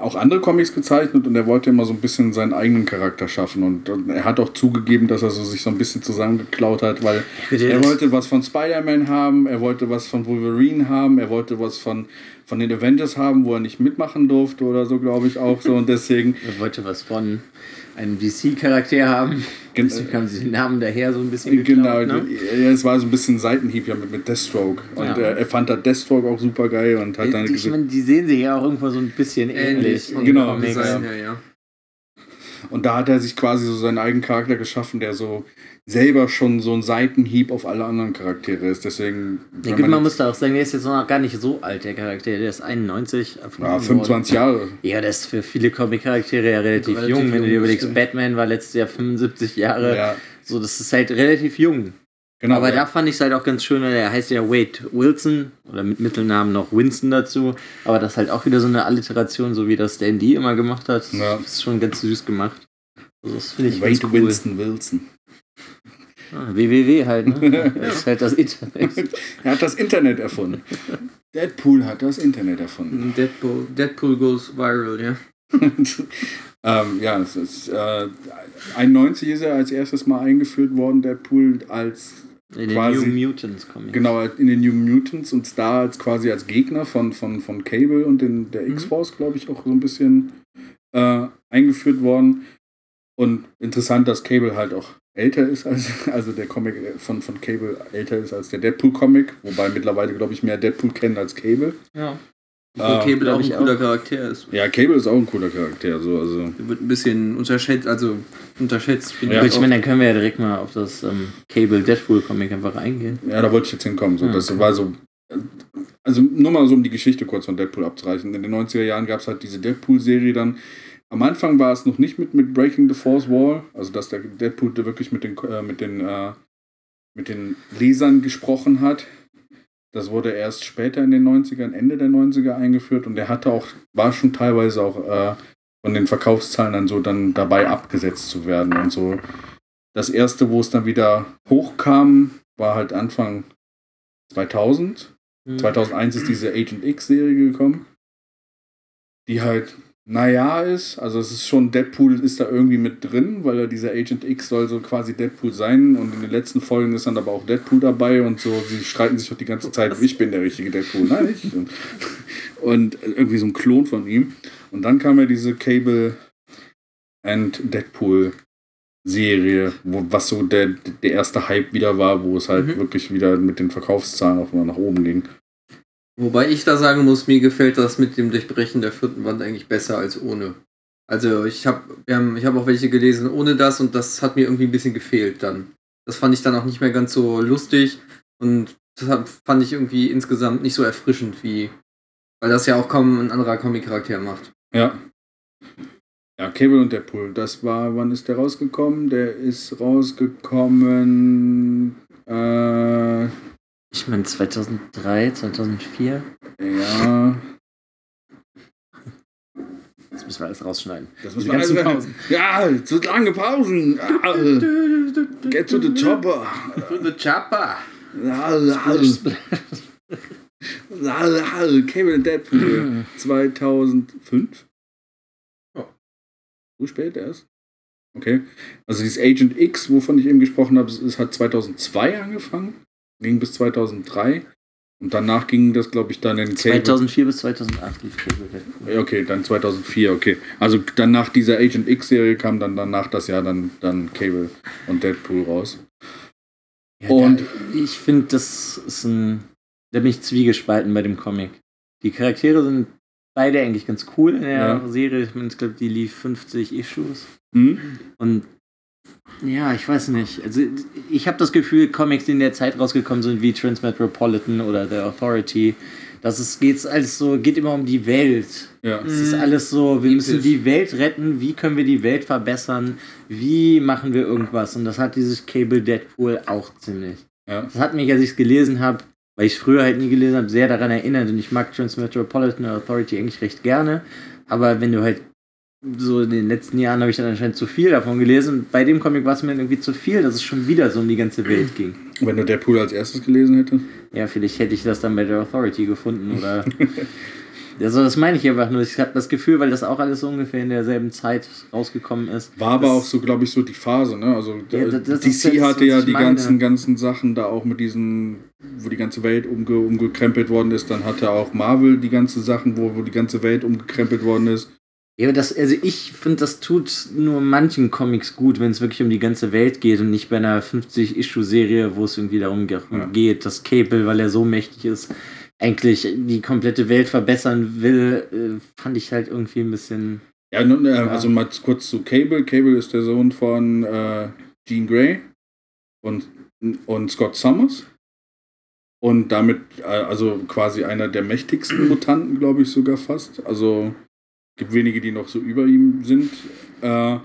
auch andere Comics gezeichnet und er wollte immer so ein bisschen seinen eigenen Charakter schaffen. Und, und er hat auch zugegeben, dass er so sich so ein bisschen zusammengeklaut hat, weil er wollte was von Spider-Man haben, er wollte was von Wolverine haben, er wollte was von, von den Avengers haben, wo er nicht mitmachen durfte oder so, glaube ich auch so. Und deswegen, Er wollte was von einem DC-Charakter haben. Gen- Deswegen haben sie den Namen daher so ein bisschen Genau, geklaut, ne? ja, es war so ein bisschen Seitenhieb ja mit, mit Deathstroke. Und Ja. äh, er fand da Deathstroke auch super geil und hat dann Die, ich meine, die sehen sich ja auch irgendwo so ein bisschen ähnlich. Ähnlich. Genau. Design, ja, ja. Und da hat er sich quasi so seinen eigenen Charakter geschaffen, der so selber schon so ein Seitenhieb auf alle anderen Charaktere ist. Deswegen, Ja, gut, man muss da auch sagen, der ist jetzt noch gar nicht so alt, der Charakter. Der ist 91. erfunden ja, worden. 25 Jahre. Ja, das ist für viele Comic-Charaktere ja relativ, Relativ jung. Wenn du dir jung, überlegst. Batman war letztes Jahr 75 Jahre. Ja, So, das ist halt relativ jung. Genau. Aber ja. da fand ich es halt auch ganz schön, weil er heißt ja Wade Wilson oder mit Mittelnamen noch Winston dazu. Aber das ist halt auch wieder so eine Alliteration, so wie das Stan Lee immer gemacht hat. Ja. Das ist schon ganz süß gemacht. Also das finde ich Wade cool. Winston Wilson. Ah, www halt, ne? Das ist halt das Internet. er hat das Internet erfunden. Deadpool hat das Internet erfunden. Deadpool, Deadpool goes viral, ja. ähm, ja, es ist, äh, 91 ist er als erstes Mal eingeführt worden, Deadpool als In den Quasi- New Mutants Comics. genau in den New Mutants und da als quasi als Gegner von, von, von Cable und den, der Mhm. X-Force, glaube ich, auch so ein bisschen äh, eingeführt worden. Und interessant, dass Cable halt auch älter ist als, also der Comic von, von Cable älter ist als der Deadpool-Comic, wobei mittlerweile, glaube ich, mehr Deadpool kennen als Cable. Ja. Äh, Wo Cable glaub auch ein cooler auch. Charakter ist. Ja, Cable ist auch ein cooler Charakter. So, also. Der wird ein bisschen unterschätzt, also unterschätzt. finde Ja. Ich ich meine, dann können wir ja direkt mal auf das ähm, Cable Deadpool Comic einfach eingehen. Ja, da wollte ich jetzt hinkommen. So. Ah, Das okay. war so. Also nur mal so, um die Geschichte kurz von Deadpool abzureißen. In den 90er Jahren gab es halt diese Deadpool-Serie dann. Am Anfang war es noch nicht mit, mit Breaking the Force Wall, also dass der Deadpool da wirklich mit den, äh, mit, den, äh, mit den Lesern gesprochen hat. Das wurde erst später in den 90ern, Ende der 90er eingeführt und der hatte auch, war schon teilweise auch äh, von den Verkaufszahlen dann so dann dabei abgesetzt zu werden und so. Das erste, wo es dann wieder hochkam, war halt Anfang 2000. Mhm. 2001 ist diese Agent X-Serie gekommen, die halt, naja, ist. Also es ist schon, Deadpool ist da irgendwie mit drin, weil er dieser Agent X soll so quasi Deadpool sein und in den letzten Folgen ist dann aber auch Deadpool dabei und so, sie streiten sich auch die ganze Zeit, ich bin der richtige Deadpool, nein, ich. Und, und irgendwie so ein Klon von ihm. Und dann kam ja diese Cable and Deadpool Serie, wo, was so der, der erste Hype wieder war, wo es halt Mhm. wirklich wieder mit den Verkaufszahlen auch mal nach oben ging. Wobei ich da sagen muss, mir gefällt das mit dem Durchbrechen der vierten Wand eigentlich besser als ohne. Also ich habe ich hab auch welche gelesen ohne das und das hat mir irgendwie ein bisschen gefehlt dann. Das fand ich dann auch nicht mehr ganz so lustig und das fand ich irgendwie insgesamt nicht so erfrischend wie, weil das ja auch kaum ein anderer Comic-Charakter macht. Ja. Ja, Cable und Deadpool. Das war, wann ist der rausgekommen? Der ist rausgekommen. Äh, Ich meine 2003, 2004. ja. Das müssen wir alles rausschneiden. Das man ganzen also, Pausen. Ja, zu lange Pausen. Ah, Get to the chopper. The Chopper. Cable Deadpool 2005. Ja. So spät erst? Okay. Also dieses Agent X, wovon ich eben gesprochen habe, es hat 2002 angefangen, ging bis 2003 und danach ging das, glaube ich, dann in Cable. 2004 bis 2008 lief Cable Okay, dann 2004, okay. Also dann nach dieser Agent X-Serie kam dann danach das Jahr dann, dann Cable und Deadpool raus. Ja, Und- da, ich finde, das ist ein. Da bin ich zwiegespalten bei dem Comic. Die Charaktere sind beide eigentlich ganz cool in der Ja. Serie. Ich meine, ich glaube, die lief 50 Issues. Hm? Und ja, ich weiß nicht. Also ich habe das Gefühl, Comics, die in der Zeit rausgekommen sind, wie Transmetropolitan oder The Authority, dass es geht alles so, geht immer um die Welt. Ja. Es ist alles so, wir müssen die Welt retten, wie können wir die Welt verbessern, wie machen wir irgendwas. Und das hat dieses Cable Deadpool auch ziemlich. ja. Das hat mich, als ich es gelesen habe, weil ich es früher halt nie gelesen habe, sehr daran erinnert. Und ich mag Transmetropolitan Authority eigentlich recht gerne. Aber wenn du halt so in den letzten Jahren habe ich dann anscheinend zu viel davon gelesen. Bei dem Comic war es mir irgendwie zu viel, dass es schon wieder so um die ganze Welt ging. Wenn du Deadpool als erstes gelesen hättest. Ja, vielleicht hätte ich das dann bei der Authority gefunden oder. Also, das meine ich einfach nur. Ich habe das Gefühl, weil das auch alles so ungefähr in derselben Zeit rausgekommen ist. War aber Das- auch so, glaube ich, so die Phase, ne? Also Ja, äh, das- das DC ist jetzt, hatte ja die meine. ganzen, ganzen Sachen da auch mit diesen, wo die ganze Welt umge umgekrempelt worden ist. Dann hatte auch Marvel die ganzen Sachen, wo, wo die ganze Welt umgekrempelt worden ist. Ja, aber das, also ich finde, das tut nur manchen Comics gut, wenn es wirklich um die ganze Welt geht und nicht bei einer 50-Issue-Serie, wo es irgendwie darum Ja. geht, dass Cable, weil er so mächtig ist, eigentlich die komplette Welt verbessern will, äh, fand ich halt irgendwie ein bisschen. Ja, nun, äh, also mal kurz zu Cable. Cable ist der Sohn von äh, Jean Grey und, und Scott Summers. Und damit, äh, also quasi einer der mächtigsten Mutanten, glaube ich sogar fast. Also gibt wenige, die noch so über ihm sind. Äh,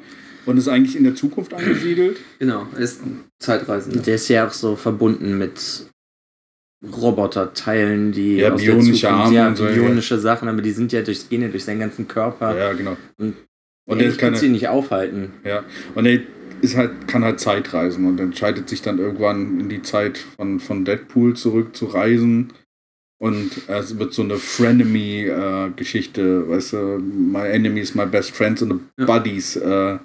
und ist eigentlich in der Zukunft angesiedelt. Genau, er ist ein Zeitreisender. Der ist ja auch so verbunden mit Roboterteilen, die Ja, aus der bionische Zukunft- Arme ja, und so, ja. bionische Sachen, aber die sind ja durchs Gene, durch seinen ganzen Körper. Ja, genau. Und Und er ist kann sie nicht aufhalten. Ja, und er ist halt, kann halt Zeit reisen und entscheidet sich dann irgendwann in die Zeit von, von Deadpool zurück zu reisen. Und es wird so eine Frenemy-Geschichte, weißt du, My Enemy is my best friends and Ja. Buddies äh,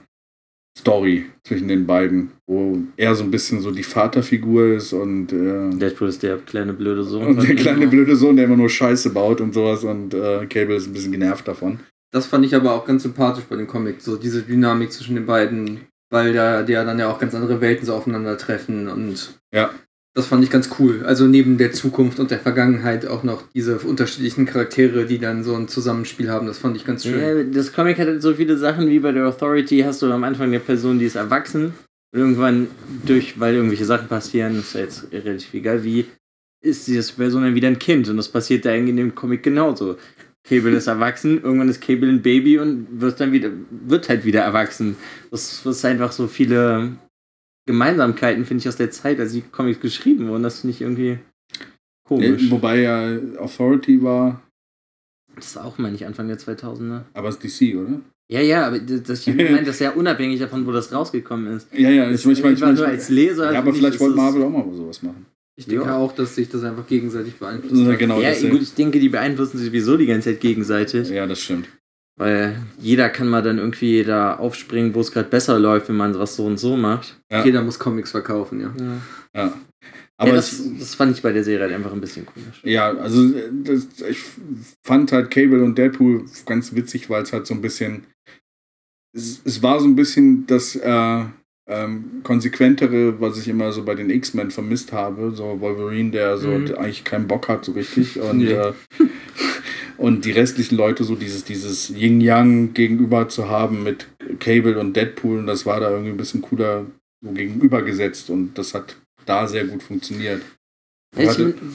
Story zwischen den beiden, wo er so ein bisschen so die Vaterfigur ist und, äh, Deadpool ist der kleine blöde Sohn. und der kleine blöde Sohn, der immer nur Scheiße baut und sowas und äh, Cable ist ein bisschen genervt davon. Das fand ich aber auch ganz sympathisch bei dem Comic, so diese Dynamik zwischen den beiden, weil da der dann ja auch ganz andere Welten so aufeinandertreffen und Ja. Das fand ich ganz cool. Also neben der Zukunft und der Vergangenheit auch noch diese unterschiedlichen Charaktere, die dann so ein Zusammenspiel haben, das fand ich ganz schön. Ja, das Comic hat halt so viele Sachen wie bei der Authority. Hast du am Anfang eine Person, die ist erwachsen. Und irgendwann, durch, weil irgendwelche Sachen passieren, ist ja jetzt relativ egal wie, ist diese Person dann wieder ein Kind. Und das passiert da in dem Comic genauso. Cable ist erwachsen, irgendwann ist Cable ein Baby und wird dann wieder, wird halt wieder erwachsen. Das, das ist einfach so viele Gemeinsamkeiten, finde ich, aus der Zeit, als die Comics geschrieben wurden. Das finde ich irgendwie komisch. Äh, wobei ja Authority war, Das ist auch, meine ich, Anfang der 2000er. aber es ist DC, oder? Ja, ja, aber das, das, ich meine, das ist ja unabhängig davon, wo das rausgekommen ist. Ja, ja, ich, ich meine, ich mein, nur als Leser. ja, aber finde ich, vielleicht wollte Marvel auch mal sowas machen. Ich denke Ja. auch, dass sich das einfach gegenseitig beeinflusst. Ja, genau. Ja, das, gut, ich denke, die beeinflussen sich sowieso die ganze Zeit gegenseitig. ja, das stimmt. Weil jeder kann mal dann irgendwie da aufspringen, wo es gerade besser läuft, wenn man was so und so macht. Ja. Jeder muss Comics verkaufen, ja. Ja, Ja. aber Aber das, das fand ich bei der Serie halt einfach ein bisschen komisch. ja, also äh, das, ich fand halt Cable und Deadpool ganz witzig, weil es halt so ein bisschen. Es, es war so ein bisschen das äh, ähm, konsequentere, was ich immer so bei den X-Men vermisst habe. So Wolverine, der so Mhm. der eigentlich keinen Bock hat, so richtig. Und, Nee. äh, und die restlichen Leute so dieses, dieses Yin-Yang gegenüber zu haben mit Cable und Deadpool. Und das war da irgendwie ein bisschen cooler so gegenübergesetzt. Und das hat da sehr gut funktioniert. Ich,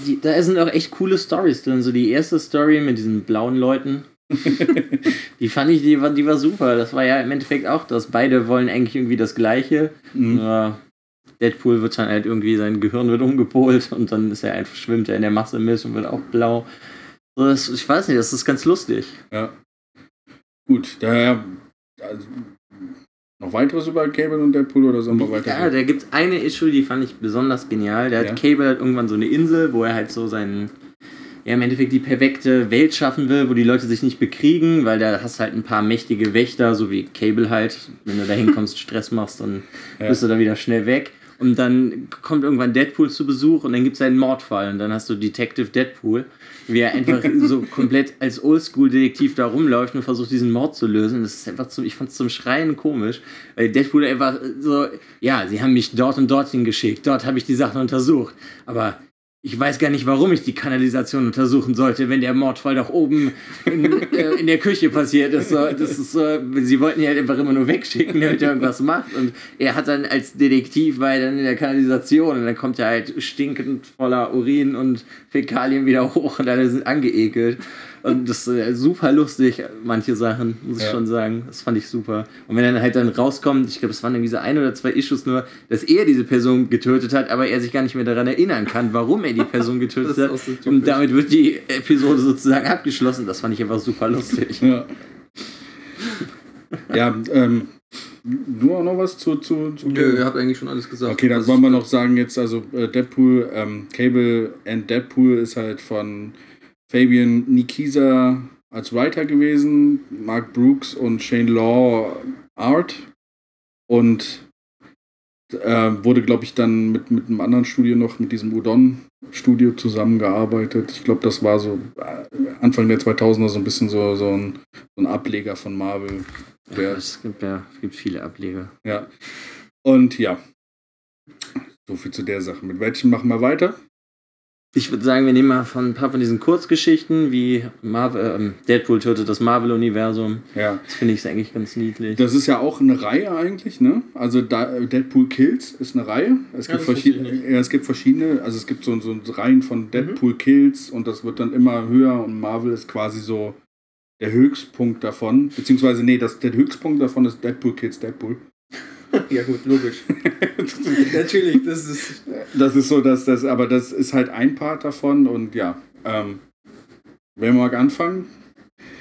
die, da sind auch echt coole Stories drin. So die erste Story mit diesen blauen Leuten, die fand ich, die war, die war super. Das war ja im Endeffekt auch das. Beide wollen eigentlich irgendwie das Gleiche. Mhm. Nur Deadpool wird dann halt irgendwie, sein Gehirn wird umgepolt und dann ist er einfach, schwimmt er in der Masse mit und wird auch blau. Das, ich weiß nicht, das ist ganz lustig. Ja. Gut, daher. Also, noch weiteres über Cable und Deadpool oder sollen wir weiter? Ja, da gibt es eine Issue, die fand ich besonders genial. Der Ja. hat Cable hat irgendwann so eine Insel, wo er halt so seinen, ja im Endeffekt die perfekte Welt schaffen will, wo die Leute sich nicht bekriegen, weil da hast halt ein paar mächtige Wächter, so wie Cable halt. Wenn du da hinkommst, Stress machst, dann Ja. bist du da wieder schnell weg. Und dann kommt irgendwann Deadpool zu Besuch und dann gibt es einen Mordfall und dann hast du Detective Deadpool, wie er einfach so komplett als Oldschool-Detektiv da rumläuft und versucht, diesen Mord zu lösen. Das ist einfach zum, ich fand es zum Schreien komisch, weil Deadpool einfach so, ja, sie haben mich dort und dorthin geschickt, dort habe ich die Sachen untersucht, aber ich weiß gar nicht, warum ich die Kanalisation untersuchen sollte, wenn der Mordfall doch oben in, äh, in der Küche passiert ist. So, das ist so, sie wollten ihn halt einfach immer nur wegschicken, damit er irgendwas macht. Und er hat dann als Detektiv, war er dann in der Kanalisation und dann kommt er halt stinkend voller Urin und Fäkalien wieder hoch und alle sind angeekelt. Und das ist äh, super lustig, manche Sachen, muss ich Ja. schon sagen. Das fand ich super. Und wenn er dann halt dann rauskommt, ich glaube, es waren irgendwie so ein oder zwei Issues nur, dass er diese Person getötet hat, aber er sich gar nicht mehr daran erinnern kann, warum er die Person getötet hat. auch so. Und damit wird die Episode sozusagen abgeschlossen. Das fand ich einfach super lustig. Ja. ja, ähm. Nur noch was zu. zu, zu Nö, ihr habt eigentlich schon alles gesagt. Okay, dann wollen wir noch sagen jetzt, also äh, Deadpool, ähm, Cable and Deadpool ist halt von Fabian Nikisa als Writer gewesen, Mark Brooks und Shane Law Art und äh, wurde, glaube ich, dann mit, mit einem anderen Studio noch, mit diesem Udon-Studio zusammengearbeitet. Ich glaube, das war so äh, Anfang der 2000er so ein bisschen so, so, ein, so ein Ableger von Marvel. Ja, es gibt ja es gibt viele Ableger. Ja. Und ja. So viel zu der Sache. Mit welchen machen wir weiter? Ich würde sagen, wir nehmen mal von ein paar von diesen Kurzgeschichten, wie Marvel, ähm, Deadpool tötet das Marvel-Universum. Ja. Das finde ich eigentlich ganz niedlich. Das ist ja auch eine Reihe eigentlich, ne? Also da, Deadpool Kills ist eine Reihe. Es Ja, gibt, ich verschiedene, ja, es gibt verschiedene, also es gibt so, so Reihen von Deadpool Kills und das wird dann immer höher und Marvel ist quasi so der Höchstpunkt davon. Beziehungsweise, nee, das, der Höchstpunkt davon ist Deadpool Kills Deadpool. Ja, gut, logisch. Natürlich, das ist. Das ist so, dass das, aber das ist halt ein Part davon und ja. Ähm, wer mag anfangen?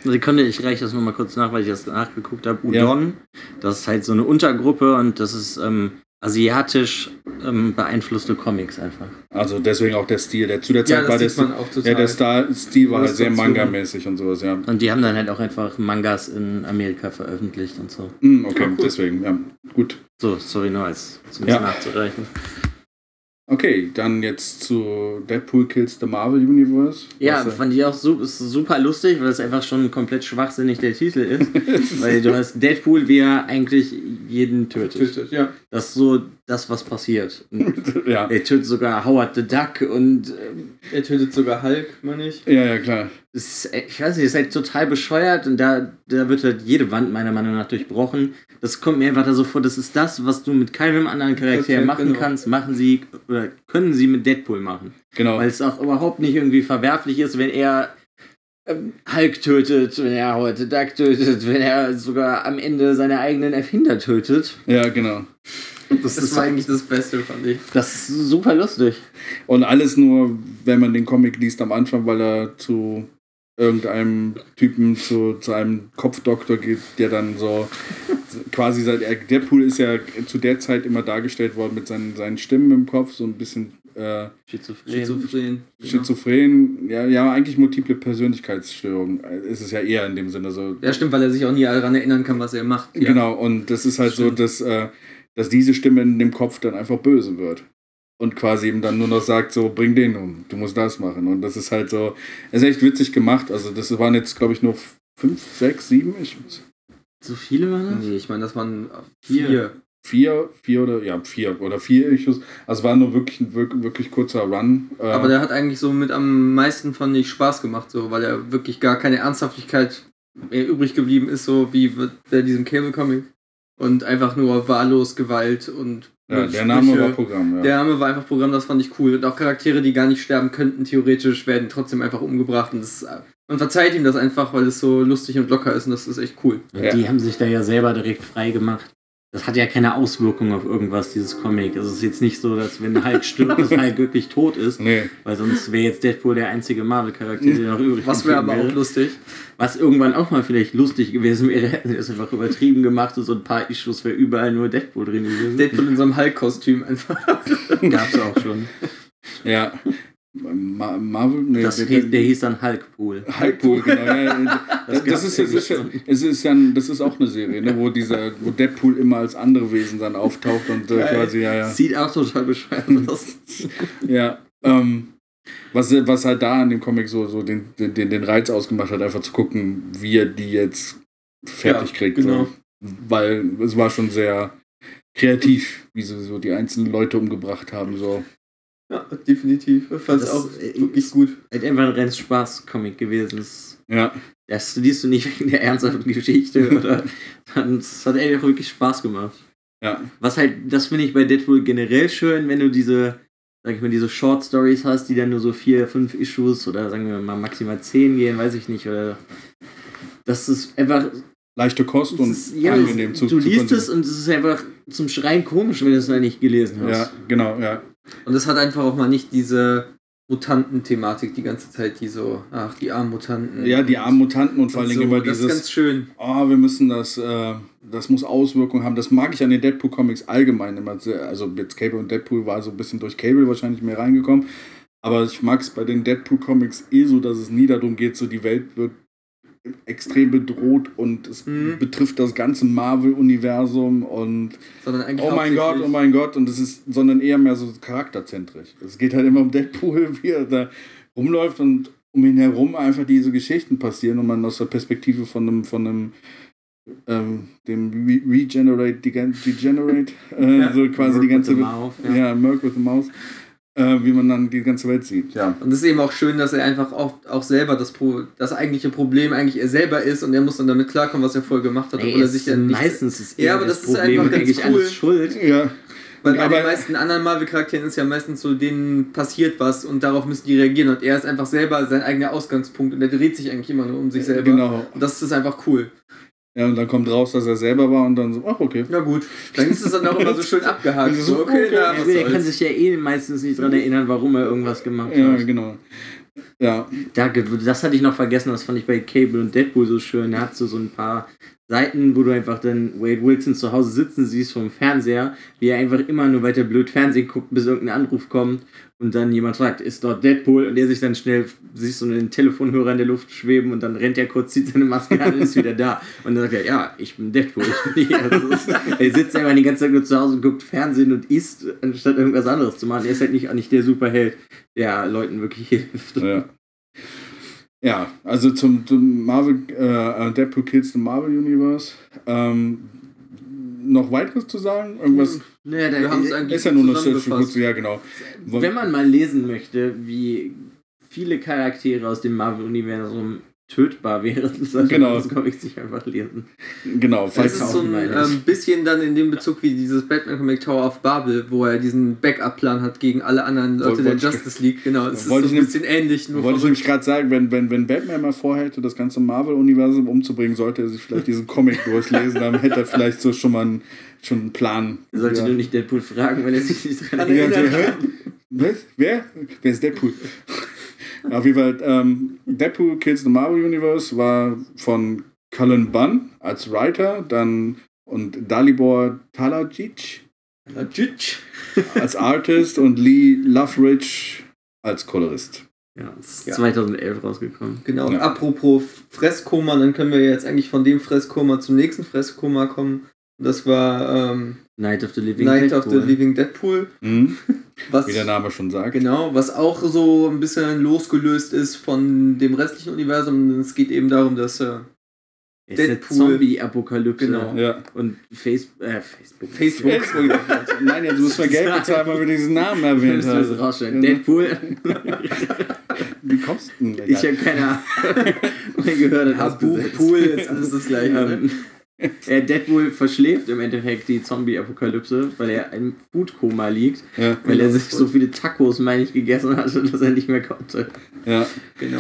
Sekunde, ich reiche das nur mal kurz nach, weil ich das nachgeguckt habe. Ja. Udon, das ist halt so eine Untergruppe und das ist ähm, asiatisch ähm, beeinflusste Comics einfach. Also deswegen auch der Stil. Der, zu der Ja, Zeit war das der, man auch total. ja, der Star Stil war halt sehr manga-mäßig und sowas, ja. Und die haben dann halt auch einfach Mangas in Amerika veröffentlicht und so. Hm, okay, Ah, cool. deswegen, ja. Gut. So, sorry, nur als zum Ja. nachzureichen. Okay, dann jetzt zu Deadpool Kills the Marvel Universe. Ja, Was, fand ich auch su ist super lustig, weil es einfach schon komplett schwachsinnig der Titel ist. weil du hast Deadpool, wie er eigentlich jeden tötet. Tötet, ja. Das ist so das, was passiert. Ja. er tötet sogar Howard the Duck und ähm, Er tötet sogar Hulk, meine ich. ja, ja, klar. ist, äh, ich weiß nicht, das ist halt total bescheuert und da, da wird halt jede Wand meiner Meinung nach durchbrochen. Das kommt mir einfach da so vor, das ist das, was du mit keinem anderen Charakter Okay, machen genau. kannst, machen sie oder können sie mit Deadpool machen. Genau. Weil es auch überhaupt nicht irgendwie verwerflich ist, wenn er Hulk tötet, wenn er the Duck tötet, wenn er sogar am Ende seine eigenen Erfinder tötet. Ja, genau. Das, Das ist, war eigentlich das Beste, fand ich. das ist super lustig. Und alles nur, wenn man den Comic liest am Anfang, weil er zu irgendeinem Typen, zu, zu einem Kopfdoktor geht, der dann so quasi seit Deadpool ist ja zu der Zeit immer dargestellt worden mit seinen, seinen Stimmen im Kopf, so ein bisschen äh, Schizophren. Schizophren. schizophren, ja, ja, eigentlich multiple Persönlichkeitsstörung äh, ist es ja eher in dem Sinne so. Ja, stimmt, weil er sich auch nie daran erinnern kann, was er macht. Ja. Genau, und das ist halt Stimmt. so, dass, äh, dass diese Stimme in dem Kopf dann einfach böse wird. Und quasi ihm dann nur noch sagt, so, bring den um, du musst das machen. Und das ist halt so, ist echt witzig gemacht. Also das waren jetzt, glaube ich, nur fünf, sechs, sieben, ich, So viele waren das? Nee, ich meine, das waren Vier. vier. Vier, vier oder, ja, vier oder vier Issues. Also es war nur wirklich ein wirklich, wirklich kurzer Run. Äh, Aber der hat eigentlich so mit am meisten von nicht Spaß gemacht, so, weil er wirklich gar keine Ernsthaftigkeit mehr übrig geblieben ist, so wie bei diesem Cable-Comic. Und einfach nur wahllos Gewalt und Ja, der Name Sprüche. war Programm, ja. Der Name war einfach Programm, das fand ich cool. Und auch Charaktere, die gar nicht sterben könnten, theoretisch, werden trotzdem einfach umgebracht. Und das, man verzeiht ihm das einfach, weil es so lustig und locker ist und das ist echt cool. Ja. Die haben sich da ja selber direkt frei gemacht. Das hat ja keine Auswirkung auf irgendwas, dieses Comic. Es ist jetzt nicht so, dass wenn Hulk stirbt, dass Hulk wirklich tot ist, Nee. weil sonst wäre jetzt Deadpool der einzige Marvel-Charakter, der noch übrig Was wäre aber auch lustig. Was irgendwann auch mal vielleicht lustig gewesen wäre, hätten sie das einfach übertrieben gemacht und so ein paar Issues wäre überall nur Deadpool drin gewesen. Deadpool in so einem Hulk-Kostüm einfach. Gab's auch schon. Ja. Ma Marvel? Nee, Das der, hieß, der hieß dann Hulkpool. Hulkpool, genau. Ja. Das, gab's ist, das, ist, es ist ja das ist auch eine Serie, ne, wo dieser, wo Deadpool immer als andere Wesen dann auftaucht und äh, quasi, ja, ja. Sieht auch total bescheuert aus. Ja. Ähm, was, was halt da an dem Comic so, so den, den, den den Reiz ausgemacht hat, einfach zu gucken, wie er die jetzt fertig Ja, kriegt. genau. So. Weil es war schon sehr kreativ, wie sie so die einzelnen Leute umgebracht haben. So. Ja, definitiv. Ich fand es auch äh, wirklich gut. Halt einfach ein reines Spaß-Comic gewesen. Das, Ja. das liest du nicht wegen der ernsthaften Geschichte oder. Es hat echt wirklich Spaß gemacht. Ja. Was halt, das finde ich bei Deadpool generell schön, wenn du diese, sag ich mal, diese Short Stories hast, die dann nur so vier, fünf Issues oder sagen wir mal maximal zehn gehen, weiß ich nicht, oder. Das ist einfach. Leichte Kost und es ist, ja, angenehm zu du zu liest es konsumieren. und es ist einfach zum Schreien komisch, wenn du es noch nicht gelesen hast. Ja, genau, ja. Und es hat einfach auch mal nicht diese Mutanten-Thematik die ganze Zeit, die so, ach, die armen Mutanten. Ja, die armen Mutanten und vor allen so, Dingen immer Das ist dieses. ganz schön. oh, wir müssen das, äh, das muss Auswirkungen haben. Das mag ich an den Deadpool-Comics allgemein immer sehr. Also jetzt Cable und Deadpool war so ein bisschen durch Cable wahrscheinlich mehr reingekommen. Aber ich mag es bei den Deadpool-Comics eh so, dass es nie darum geht, so die Welt wird extrem bedroht und es Mhm. betrifft das ganze Marvel-Universum und oh mein Gott, oh mein Gott und es ist, sondern eher mehr so charakterzentrisch. Es geht halt immer um Deadpool, wie er da rumläuft und um ihn herum einfach diese Geschichten passieren und man aus der Perspektive von einem, von einem ähm, dem Re Regenerate, Degen- Degenerate, äh, Ja. so quasi die ganze mouth, ja, ja. Merc with the Mouse, äh, wie man dann die ganze Welt sieht. Ja. Und es ist eben auch schön, dass er einfach auch, auch selber das, Pro, das eigentliche Problem eigentlich er selber ist und er muss dann damit klarkommen, was er vorher gemacht hat, obwohl er sich ja ist nicht. meistens ist Ja, aber das, das ist Problem einfach ganz eigentlich cool. alles schuld. ja. Weil bei Aber- den meisten anderen Marvel-Charakteren ist ja meistens so, denen passiert was und darauf müssen die reagieren und er ist einfach selber sein eigener Ausgangspunkt und er dreht sich eigentlich immer nur um sich selber. Genau. Und das ist einfach cool. Ja, und dann kommt raus, dass er selber war und dann so, ach, okay. Ja gut, dann ist es dann auch immer so schön abgehakt. Ist so, So, okay, okay. na, Ja, was gut, er kann sich ja eh meistens nicht dran erinnern, warum er irgendwas gemacht Ja, hat. genau. Ja, Da, das hatte ich noch vergessen, das fand ich bei Cable und Deadpool so schön. Da hast du so ein paar Seiten, wo du einfach dann Wade Wilson zu Hause sitzen siehst vom Fernseher, wie er einfach immer nur weiter blöd Fernsehen guckt, bis irgendein Anruf kommt und dann jemand fragt, ist dort Deadpool? Und der sich dann schnell, siehst du einen Telefonhörer in der Luft schweben und dann rennt er kurz, zieht seine Maske an und ist wieder da. Und dann sagt er, ja, ich bin Deadpool. Also ist, er sitzt einfach die ganze Zeit nur zu Hause und guckt Fernsehen und isst, anstatt irgendwas anderes zu machen. Er ist halt nicht, nicht der Superheld, der Leuten wirklich hilft. Ja. Ja, also zum, zum Marvel, äh, Deadpool Kills the Marvel Universe. Ähm, noch weiteres zu sagen? Irgendwas? Naja, haben es eigentlich Ist ja nur eine Search zusammengefasst. ja genau. Wenn man mal lesen möchte, wie viele Charaktere aus dem Marvel-Universum tötbar wären, sollte Genau. das Comic sich einfach lesen. Genau, Das falls ist auch so ein ähm, bisschen dann in dem Bezug wie dieses Batman-Comic Tower of Babel, wo er diesen Backup-Plan hat gegen alle anderen Leute Wollte- der Justice League. Genau, es ist so ein bisschen ähnlich. Nur wollte ich nämlich gerade sagen, wenn, wenn, wenn Batman mal vorhätte, das ganze Marvel-Universum umzubringen, sollte er sich vielleicht diesen Comic durchlesen, dann hätte er vielleicht so schon mal einen, schon einen Plan. Sollte ja. du nicht Deadpool fragen, weil er sich nicht dran er- erinnert. Was? Wer? Wer ist Deadpool? Auf jeden Fall, ähm, Deadpool Kills the Marvel Universe war von Cullen Bunn als Writer, dann und Dalibor Talajic als Artist und Lee Loveridge als Kolorist. Ja, das ist Ja. 2011 rausgekommen. Genau, Ja. apropos Fresskoma, dann können wir jetzt eigentlich von dem Fresskoma zum nächsten Fresskoma kommen. Und Das war ähm, Night of the Living Night of the Deadpool. Living Deadpool. Mhm. Was, Wie der Name schon sagt. Genau, was auch so ein bisschen losgelöst ist von dem restlichen Universum. Es geht eben darum, dass äh, ist Deadpool. Zombie-Apokalypse. Genau. Ja. Und Face äh, Facebook. Facebook. Nein, jetzt müssen wir Geld bezahlen, weil wir diesen Namen erwähnt Müssen wir es haben. rausstellen. Ja. Deadpool. Wie kommst du denn? ich habe keine Ahnung. Mein Gehör hat ja, Pool, ist alles das gleiche. Deadpool verschläft im Endeffekt die Zombie-Apokalypse, weil er im Foodkoma liegt, Ja, weil er sich so viele Tacos, meine ich, gegessen hatte, dass er nicht mehr konnte. ja. Genau.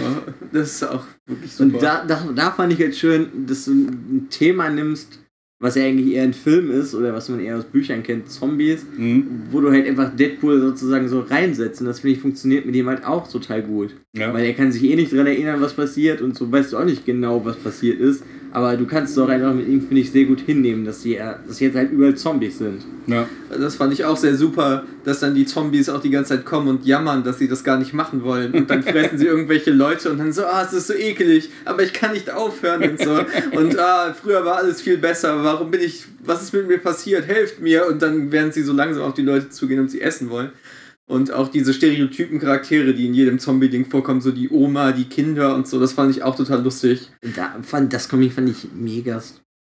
Das ist auch wirklich super. Und da, da, da fand ich halt schön, dass du ein Thema nimmst, was ja eigentlich eher ein Film ist oder was man eher aus Büchern kennt, Zombies, Mhm. wo du halt einfach Deadpool sozusagen so reinsetzt. Und das finde ich funktioniert mit ihm halt auch total gut. ja. Weil er kann sich eh nicht dran erinnern, was passiert und so weißt du auch nicht genau, was passiert ist. Aber du kannst es auch einfach mit ihm, finde ich, sehr gut hinnehmen, dass, die, dass jetzt halt überall Zombies sind. ja. Das fand ich auch sehr super, dass dann die Zombies auch die ganze Zeit kommen und jammern, dass sie das gar nicht machen wollen. Und dann fressen sie irgendwelche Leute und dann so, ah, es ist so ekelig, aber ich kann nicht aufhören und so. Und ah, früher war alles viel besser, warum bin ich, was ist mit mir passiert, helft mir. Und dann werden sie so langsam auf die Leute zugehen und sie essen wollen. Und auch diese stereotypen Charaktere, die in jedem Zombie-Ding vorkommen, so die Oma, die Kinder und so, das fand ich auch total lustig. Da fand, das Comic fand ich mega,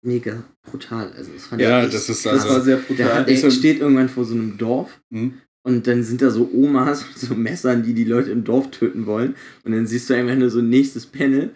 mega brutal. Also das fand Ja, ich echt das ist Das also. war sehr Der, brutal. der er- steht irgendwann vor so einem Dorf Mhm. Und dann sind da so Omas mit so Messern, die die Leute im Dorf töten wollen. Und dann siehst du einfach nur so ein nächstes Panel.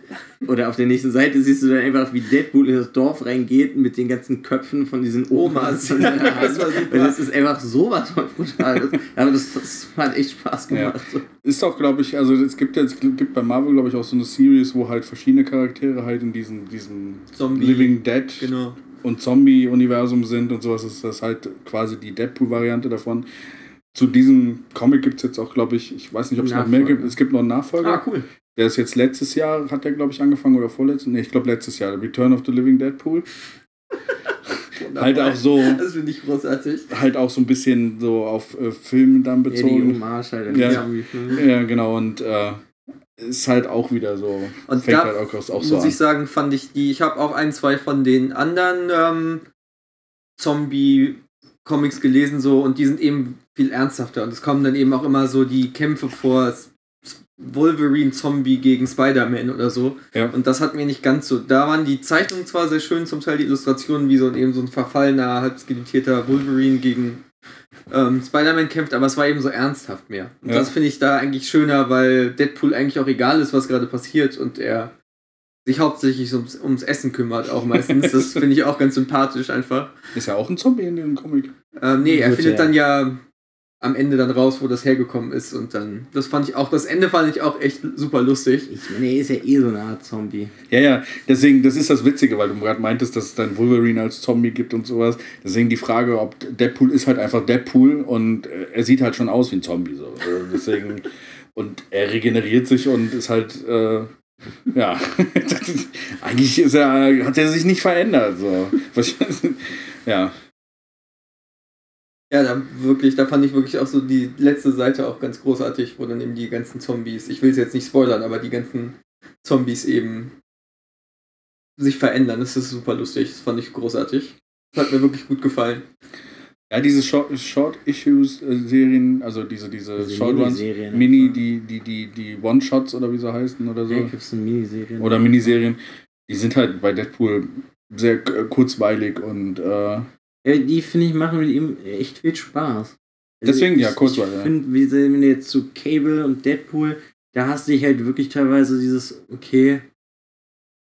Oder auf der nächsten Seite siehst du dann einfach, wie Deadpool in das Dorf reingeht mit den ganzen Köpfen von diesen Omas. Omas. Das war super. Und das ist einfach sowas von brutal. Aber das, das hat echt Spaß gemacht. Ist auch, glaube ich, also es gibt jetzt gibt bei Marvel, glaube ich, auch so eine Series, wo halt verschiedene Charaktere halt in diesem, diesem Zombie. Living Dead Genau. und Zombie-Universum sind und sowas. Ist das halt quasi die Deadpool-Variante davon. Zu diesem Comic gibt es jetzt auch, glaube ich, ich weiß nicht, ob es noch mehr gibt. Es gibt noch einen Nachfolger. Ah, cool. Der ist jetzt letztes Jahr, hat der, glaube ich, angefangen oder vorletztes? Nee, ich glaube letztes Jahr. Return of the Living Deadpool. halt auch so, Das finde ich großartig. halt auch so ein bisschen so auf äh, Filme dann Ja, die bezogen. Hommage halt Ja. die Zombie-Filme. Ja, genau, und äh, ist halt auch wieder so. Und fängt da halt auch, auch muss so an. ich sagen, fand ich die, ich habe auch ein, zwei von den anderen ähm, Zombie-Comics gelesen so und die sind eben viel ernsthafter und es kommen dann eben auch immer so die Kämpfe vor S- Wolverine Zombie gegen Spider-Man oder so Ja. und das hat mir nicht ganz so, da waren die Zeichnungen zwar sehr schön, zum Teil die Illustrationen wie so ein, eben so ein verfallener, halb skelettierter Wolverine gegen ähm, Spider-Man kämpft, aber es war eben so ernsthaft mehr. Und Ja. das finde ich da eigentlich schöner, weil Deadpool eigentlich auch egal ist, was gerade passiert und er sich hauptsächlich ums, ums Essen kümmert, auch meistens. Das finde ich auch ganz sympathisch einfach. Ist ja auch ein Zombie in dem Comic. Ähm, nee, er findet dann ja am Ende dann raus, wo das hergekommen ist und dann, das fand ich auch, das Ende fand ich auch echt super lustig. Ich meine, er ist ja eh so eine Art Zombie. Ja, ja, deswegen, das ist das Witzige, weil du gerade meintest, dass es dann Wolverine als Zombie gibt und sowas. Deswegen die Frage, ob Deadpool ist halt einfach Deadpool und äh, er sieht halt schon aus wie ein Zombie. So. Also deswegen, und er regeneriert sich und ist halt, äh, ja, eigentlich ist er, hat er sich nicht verändert. So. Ja, Ja, da wirklich, da fand ich wirklich auch so die letzte Seite auch ganz großartig, wo dann eben die ganzen Zombies, ich will es jetzt nicht spoilern, aber die ganzen Zombies eben sich verändern. Das ist super lustig. Das fand ich großartig. Das hat mir wirklich gut gefallen. ja diese Short- Short-Issues-Serien, also diese, diese Diese Short Ones, Miniserien Mini, die, die, die, die One-Shots oder wie sie heißen oder so. Ja, gibt's eine Miniserie. oder Miniserien, die sind halt bei Deadpool sehr äh, kurzweilig und äh, die finde ich machen mit ihm echt viel Spaß. Also Deswegen, ja, ich- Kurzweil, Ich ja. finde, wie wenn du jetzt zu Cable und Deadpool, da hast du dich halt wirklich teilweise dieses, okay,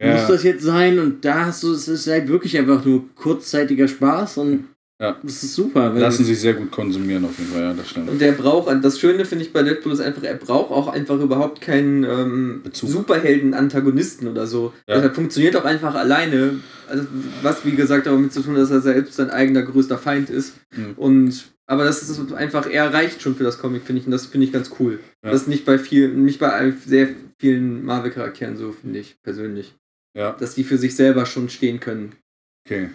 muss ja, das jetzt sein? Und da hast du, es ist halt wirklich einfach nur kurzzeitiger Spaß und Ja. das ist super. Lassen sich sehr gut konsumieren auf jeden Fall, ja, das stimmt. Und der braucht, das Schöne finde ich bei Deadpool ist einfach, er braucht auch einfach überhaupt keinen ähm. Superhelden-Antagonisten oder so. Ja. Deshalb funktioniert auch einfach alleine. Also, was wie gesagt damit zu tun hat, dass er selbst sein eigener größter Feind ist. Mhm. Und aber das ist einfach, er reicht schon für das Comic, finde ich, und das finde ich ganz cool. Ja. Das ist nicht bei vielen, nicht bei sehr vielen Marvel-Charakteren so, finde ich persönlich. Ja, Dass die für sich selber schon stehen können. okay.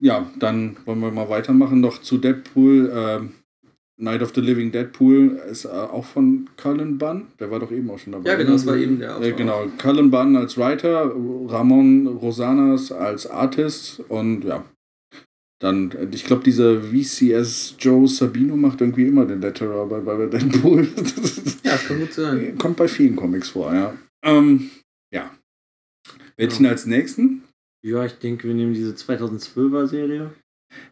Ja, dann wollen wir mal weitermachen noch zu Deadpool. Ähm, Night of the Living Deadpool ist äh, auch von Cullen Bunn. Der war doch eben auch schon dabei. Ja, genau, das war eben der Äh, Autor. genau, Cullen Bunn als Writer, Ramon Rosanas als Artist und ja. Dann, äh, ich glaube, dieser VCS Joe Sabino macht irgendwie immer den Letterer bei, bei Deadpool. Ja, das kann gut sein. Kommt bei vielen Comics vor, ja. Ähm, ja. Welchen als nächsten? Ja, ich denke, wir nehmen diese 2012er Serie.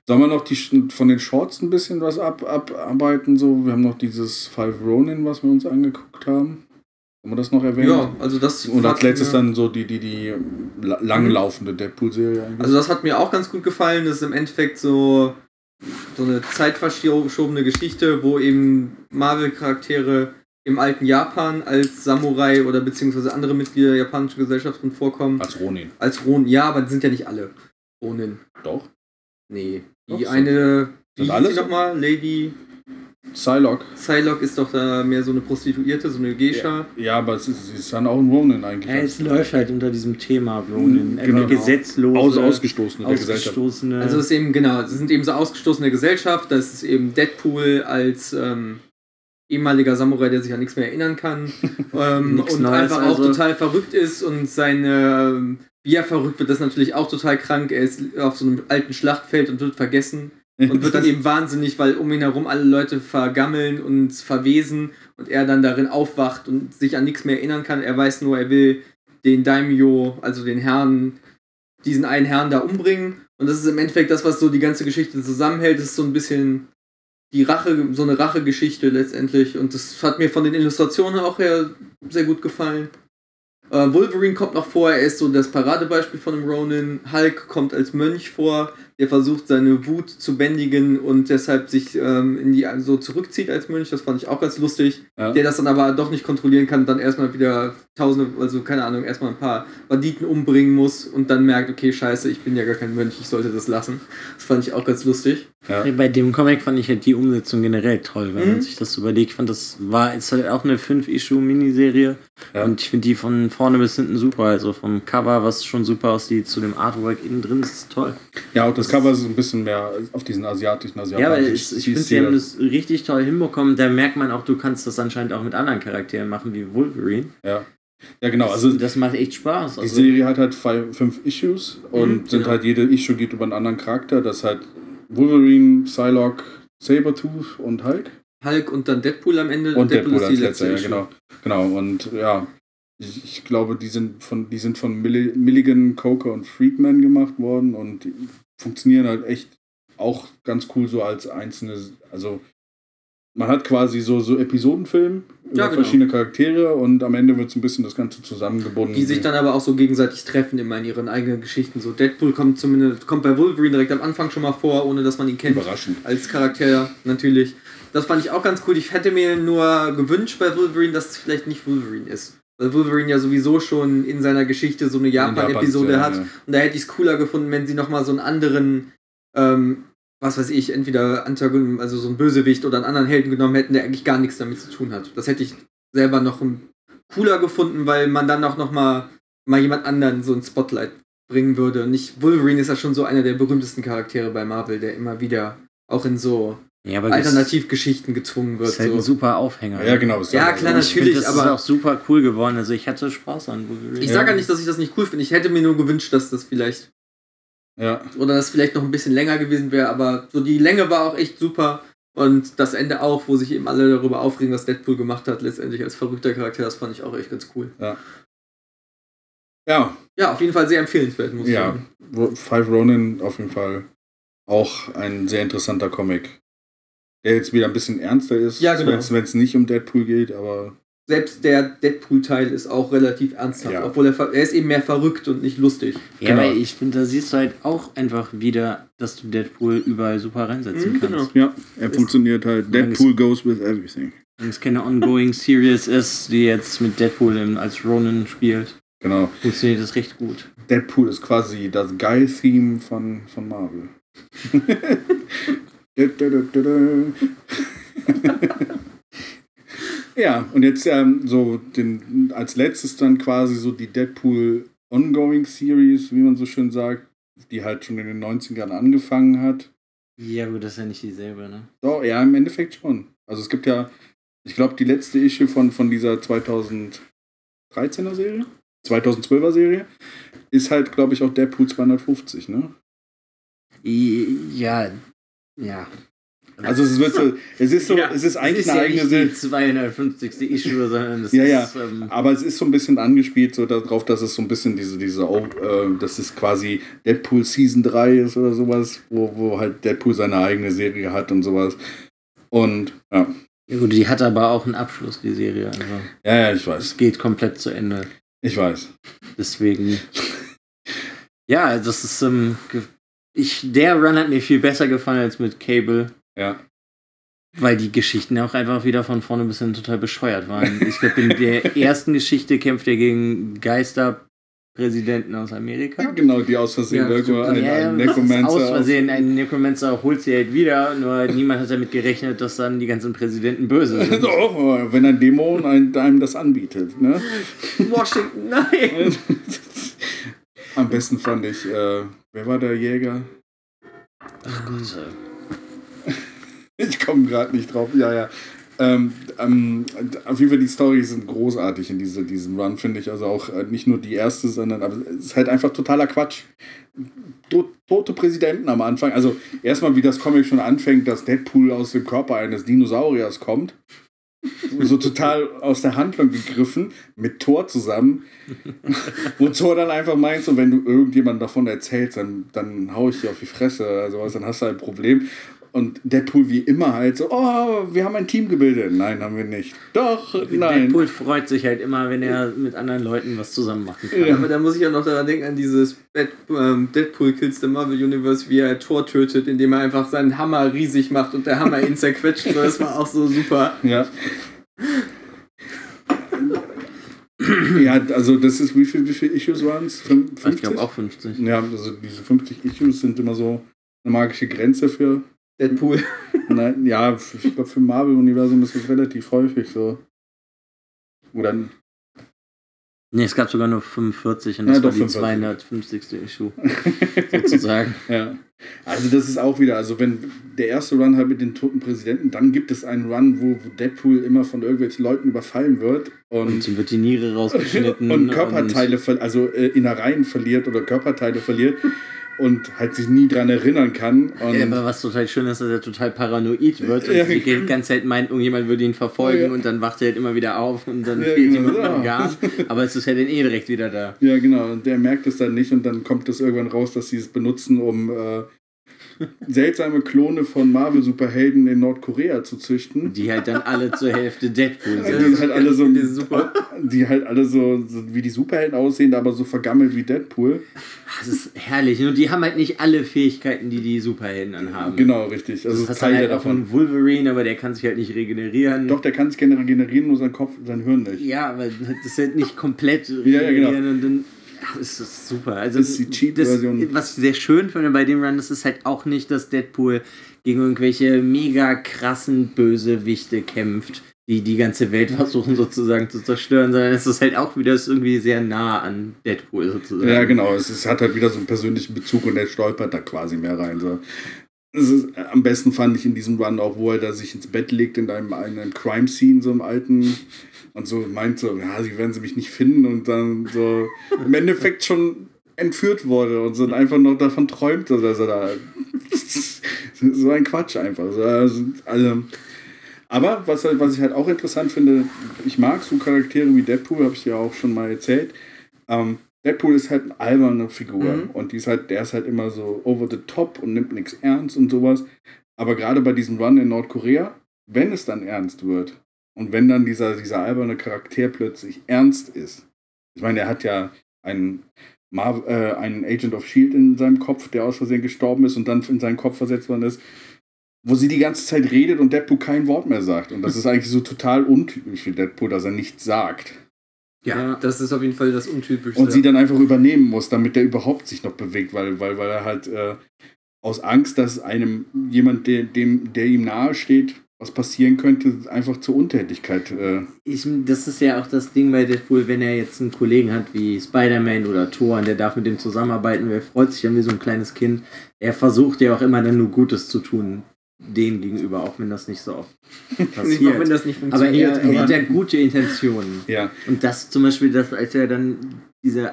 Sollen wir noch die, von den Shorts ein bisschen was ab, abarbeiten? So? Wir haben noch dieses Five Ronin, was wir uns angeguckt haben. Kann man das noch erwähnen? Ja, also das. Und als letztes mir- dann so die, die, die la- langlaufende Deadpool-Serie. Also das hat mir auch ganz gut gefallen. Das ist im Endeffekt so, so eine zeitverschobene Geschichte, wo eben Marvel-Charaktere im alten Japan als Samurai oder beziehungsweise andere Mitglieder der japanischen Gesellschaft drin vorkommen. als Ronin. Als Ronin. Ja, aber die sind ja nicht alle Ronin. Doch. Nee. Doch, Die so. eine, wie hieß so? nochmal? Lady Psylocke. Psylocke ist doch da mehr so eine Prostituierte, so eine Geisha. Ja, aber es ist, sie ist dann auch ein Ronin eigentlich. Ja, es läuft halt unter diesem Thema Ronin. Genau. Gesetzlose, Aus, ausgestoßen in der Gesellschaft. ausgestoßene. Also es ist eben, genau, sie sind eben so ausgestoßene Gesellschaft, das ist eben Deadpool als ähm, ehemaliger Samurai, der sich an nichts mehr erinnern kann ähm, und Neues einfach also. auch total verrückt ist und seine, wie er verrückt wird, das ist natürlich auch total krank, er ist auf so einem alten Schlachtfeld und wird vergessen und wird dann eben wahnsinnig, weil um ihn herum alle Leute vergammeln und verwesen und er dann darin aufwacht und sich an nichts mehr erinnern kann. Er weiß nur, er will den Daimyo, also den Herrn, diesen einen Herrn da umbringen. Und das ist im Endeffekt das, was so die ganze Geschichte zusammenhält. Das ist so ein bisschen die Rache, so eine Rachegeschichte letztendlich. Und das hat mir von den Illustrationen auch her sehr gut gefallen. Äh, Wolverine kommt noch vor, er ist so das Paradebeispiel von einem Ronin. Hulk kommt als Mönch vor, der versucht seine Wut zu bändigen und deshalb sich ähm, in die so zurückzieht als Mönch. Das fand ich auch ganz lustig. Ja. Der das dann aber doch nicht kontrollieren kann, dann erstmal wieder tausende, also keine Ahnung, erstmal ein paar Banditen umbringen muss und dann merkt, okay, scheiße, ich bin ja gar kein Mönch, ich sollte das lassen. Das fand ich auch ganz lustig. Ja. Bei dem Comic fand ich halt die Umsetzung generell toll, wenn Mhm. man sich das überlegt. Ich fand, das war ist halt auch eine 5-Issue-Miniserie. Ja. Und ich finde die von vorne bis hinten super. Also vom Cover, was schon super aussieht, zu dem Artwork innen drin, ist toll. ja, auch das Cover ist ein bisschen mehr auf diesen asiatischen, Ja, aber asiatischen es, ich finde, sie haben das richtig toll hinbekommen. Da merkt man auch, du kannst das anscheinend auch mit anderen Charakteren machen, wie Wolverine. Ja. ja, genau. Also das macht echt Spaß. die Also, Serie hat halt five, fünf Issues und Mhm, sind genau. halt jede Issue geht über einen anderen Charakter. Das ist halt Wolverine, Psylocke, Sabertooth und Hulk. Hulk und dann Deadpool am Ende. Und Deadpool als die letzter, ja, Issue. genau. Genau, und ja, ich, ich glaube, die sind von, die sind von Milli Milligan, Coker und Friedman gemacht worden und die funktionieren halt echt auch ganz cool so als einzelne, also man hat quasi so, so Episodenfilm über Ja, genau. verschiedene Charaktere und am Ende wird so ein bisschen das Ganze zusammengebunden. Die sich dann aber auch so gegenseitig treffen immer in ihren eigenen Geschichten. So Deadpool kommt zumindest kommt bei Wolverine direkt am Anfang schon mal vor, ohne dass man ihn kennt. überraschend. als Charakter natürlich. Das fand ich auch ganz cool. Ich hätte mir nur gewünscht bei Wolverine, dass es vielleicht nicht Wolverine ist. Weil Wolverine ja sowieso schon in seiner Geschichte so eine Japan-Episode ja, hat. ja. Und da hätte ich es cooler gefunden, wenn sie nochmal so einen anderen, ähm, was weiß ich, entweder Antagon, also so einen Bösewicht oder einen anderen Helden genommen hätten, der eigentlich gar nichts damit zu tun hat. Das hätte ich selber noch cooler gefunden, weil man dann auch nochmal mal jemand anderen so ein Spotlight bringen würde. Und nicht, Wolverine ist ja schon so einer der berühmtesten Charaktere bei Marvel, der immer wieder auch in so ja, aber Alternativgeschichten gezwungen das wird. ist halt ein So. super Aufhänger. Ja, genau. ist Ja, klar, Ich finde, natürlich, das aber- ist auch super cool geworden. Also ich hatte Spaß an Wolverine. Ich sage ja nicht, dass ich das nicht cool finde. Ich hätte mir nur gewünscht, dass das vielleicht Ja, oder das vielleicht noch ein bisschen länger gewesen wäre, aber so die Länge war auch echt super und das Ende auch, wo sich eben alle darüber aufregen, was Deadpool gemacht hat, letztendlich als verrückter Charakter, das fand ich auch echt ganz cool. ja, Ja, auf jeden Fall sehr empfehlenswert, muss ich ja. sagen. Ro- Five Ronin auf jeden Fall auch ein sehr interessanter Comic. Der jetzt wieder ein bisschen ernster ist, Ja, genau. wenn es nicht um Deadpool geht, aber Selbst der Deadpool-Teil ist auch relativ ernsthaft, Ja. obwohl er, er ist eben mehr verrückt und nicht lustig. Ja, Genau. aber ich finde, da siehst du halt auch einfach wieder, dass du Deadpool überall super reinsetzen Mhm, kannst. genau. ja, er funktioniert halt. Deadpool goes with everything. Wenn es keine ongoing Series ist, die jetzt mit Deadpool als Ronin spielt, Genau. funktioniert das recht gut. Deadpool ist quasi das Guy-Theme von, von Marvel. Ja, und jetzt ähm, so den, als letztes dann quasi so die Deadpool Ongoing Series, wie man so schön sagt, die halt schon in den 90ern angefangen hat. Ja, gut, das ist ja nicht dieselbe, ne? Doch, ja, im Endeffekt schon. Also es gibt ja, ich glaube, die letzte Issue von, von dieser 2013er Serie, 2012er Serie, ist halt, glaube ich, auch Deadpool 250, ne? Ja, ja. Also es wird so, es ist so, Ja, es ist eigentlich es eine ja eigene nicht Serie. die 250. Issue, sondern das Ja, ja. ist. Ähm, Aber es ist so ein bisschen angespielt so darauf, dass es so ein bisschen diese, diese, oh, äh, dass es quasi Deadpool Season 3 ist oder sowas, wo, wo halt Deadpool seine eigene Serie hat und sowas. Und ja, Ja gut, die hat aber auch einen Abschluss, die Serie. Also Ja, ja, ich weiß. es geht komplett zu Ende. Ich weiß. Deswegen. ja, das ist ähm, ich, der Run hat mir viel besser gefallen als mit Cable, Ja. weil die Geschichten auch einfach wieder von vorne bis hin total bescheuert waren. Ich glaube, in der ersten Geschichte kämpft er gegen Geisterpräsidenten aus Amerika. Genau, die aus Versehen Ja, stimmt. ein, Ja, ein das ist Necromancer. aus Versehen, ein Necromancer holt sie halt wieder, nur niemand hat damit gerechnet, dass dann die ganzen Präsidenten böse sind. Doch, wenn ein Dämon ein, einem das anbietet. Ne? Washington, nein! Am besten fand ich, äh, wer war der Jäger? Ach Gott. Ich komme gerade nicht drauf. Ja, ja. Ähm, ähm, auf jeden Fall die Storys sind großartig in diese, diesem Run, finde ich. Also auch äh, nicht nur die erste, sondern aber es ist halt einfach totaler Quatsch. To tote Präsidenten am Anfang. Also erstmal, wie das Comic schon anfängt, dass Deadpool aus dem Körper eines Dinosauriers kommt. So total aus der Handlung gegriffen, mit Thor zusammen. Wo Thor dann einfach meint, so, wenn du irgendjemand davon erzählst, dann, dann hau ich dir auf die Fresse oder sowas, dann hast du ein Problem. Und Deadpool wie immer halt so, oh, wir haben ein Team gebildet. Nein, haben wir nicht. Doch, nein. Deadpool freut sich halt immer, wenn er mit anderen Leuten was zusammen machen kann. Ja, aber da muss ich auch noch daran denken, an dieses ähm, Deadpool Kills the Marvel Universe, wie er Thor tötet, indem er einfach seinen Hammer riesig macht und der Hammer ihn zerquetscht. Das war auch so super. Ja. ja, also das ist, wie viel, wie viel Issues waren es? Ich glaube auch 50. Ja, also diese 50 Issues sind immer so eine magische Grenze für. Deadpool. Nein, ja, ich glaube für Marvel-Universum ist das relativ häufig so. Oder Nee, es gab sogar nur 45 und Ja, das war doch, die 45. 250. Issue. sozusagen. Ja. Also das ist auch wieder, also wenn der erste Run halt mit den toten Präsidenten, dann gibt es einen Run, wo Deadpool immer von irgendwelchen Leuten überfallen wird und, Und wird die Niere rausgeschnitten. und Körperteile, ver also äh, Innereien verliert oder Körperteile verliert und halt sich nie dran erinnern kann. Und Ja, aber was total schön ist, dass er total paranoid wird und Ja, die genau. ganze Zeit meint, irgendjemand würde ihn verfolgen Ja. und dann wacht er halt immer wieder auf und dann Ja, fehlt ihm genau. irgendwann Gas. Aber es ist ja dann eh direkt wieder da. ja, genau. Und der merkt es dann nicht und dann kommt es irgendwann raus, dass sie es benutzen, um äh, seltsame Klone von Marvel-Superhelden in Nordkorea zu züchten. Die halt dann alle zur Hälfte Deadpool sind. die halt alle so, Die halt alle so, so wie die Superhelden aussehen, aber so vergammelt wie Deadpool. Das ist herrlich. Nur die haben halt nicht alle Fähigkeiten, die die Superhelden dann haben. Genau, richtig. Also Das Teile dann halt auch davon. einen Wolverine, aber der kann sich halt nicht regenerieren. Doch, der kann sich gerne regenerieren, nur sein Kopf, sein Hirn nicht. Ja, aber das ist halt nicht komplett Ja, ja, genau. regenerieren und dann ja, ist das super. Also Das ist die Cheat-Version. das- Was ich sehr schön finde bei dem Run, das ist halt auch nicht, dass Deadpool gegen irgendwelche mega krassen Bösewichte kämpft, die die ganze Welt versuchen sozusagen zu zerstören, sondern es ist halt auch wieder ist irgendwie sehr nah an Deadpool sozusagen. Ja, genau. Es, es hat halt wieder so einen persönlichen Bezug und er stolpert da quasi mehr rein. So. Ist, am besten fand ich in diesem Run auch, wo er da sich ins Bett legt in einem, einem Crime-Scene, so im alten, und so meint so, ja, sie werden sie mich nicht finden und dann so im Endeffekt schon entführt wurde und so einfach noch davon träumt, so, dass er da. so ein Quatsch einfach. So, also, also, aber was, was ich halt auch interessant finde, ich mag so Charaktere wie Deadpool, habe ich dir auch schon mal erzählt. Ähm, Deadpool ist halt eine alberne Figur Mhm. und die ist halt, der ist halt immer so over the top und nimmt nichts ernst und sowas. Aber gerade bei diesem Run in Nordkorea, wenn es dann ernst wird und wenn dann dieser, dieser alberne Charakter plötzlich ernst ist, ich meine, er hat ja einen, Mar äh, einen Agent of Shield in seinem Kopf, der aus Versehen gestorben ist und dann in seinen Kopf versetzt worden ist, wo sie die ganze Zeit redet und Deadpool kein Wort mehr sagt. Und das ist eigentlich so total untypisch für Deadpool, dass er nichts sagt. Ja, Ja. das ist auf jeden Fall das Untypischste. Und sie dann einfach übernehmen muss, damit er überhaupt sich noch bewegt, weil, weil, weil er halt äh, aus Angst, dass einem jemand, der, dem, der ihm nahe steht, was passieren könnte, einfach zur Untätigkeit. Äh, Ich, das ist ja auch das Ding bei Deadpool, wenn er jetzt einen Kollegen hat wie Spider-Man oder Thor und der darf mit dem zusammenarbeiten, er freut sich dann wie so ein kleines Kind. Er versucht ja auch immer dann nur Gutes zu tun, dem gegenüber, auch wenn das nicht so oft passiert. auch wenn das nicht Aber funktioniert. er, er hat ja gute Intentionen. ja, Und das zum Beispiel, das, als er dann diese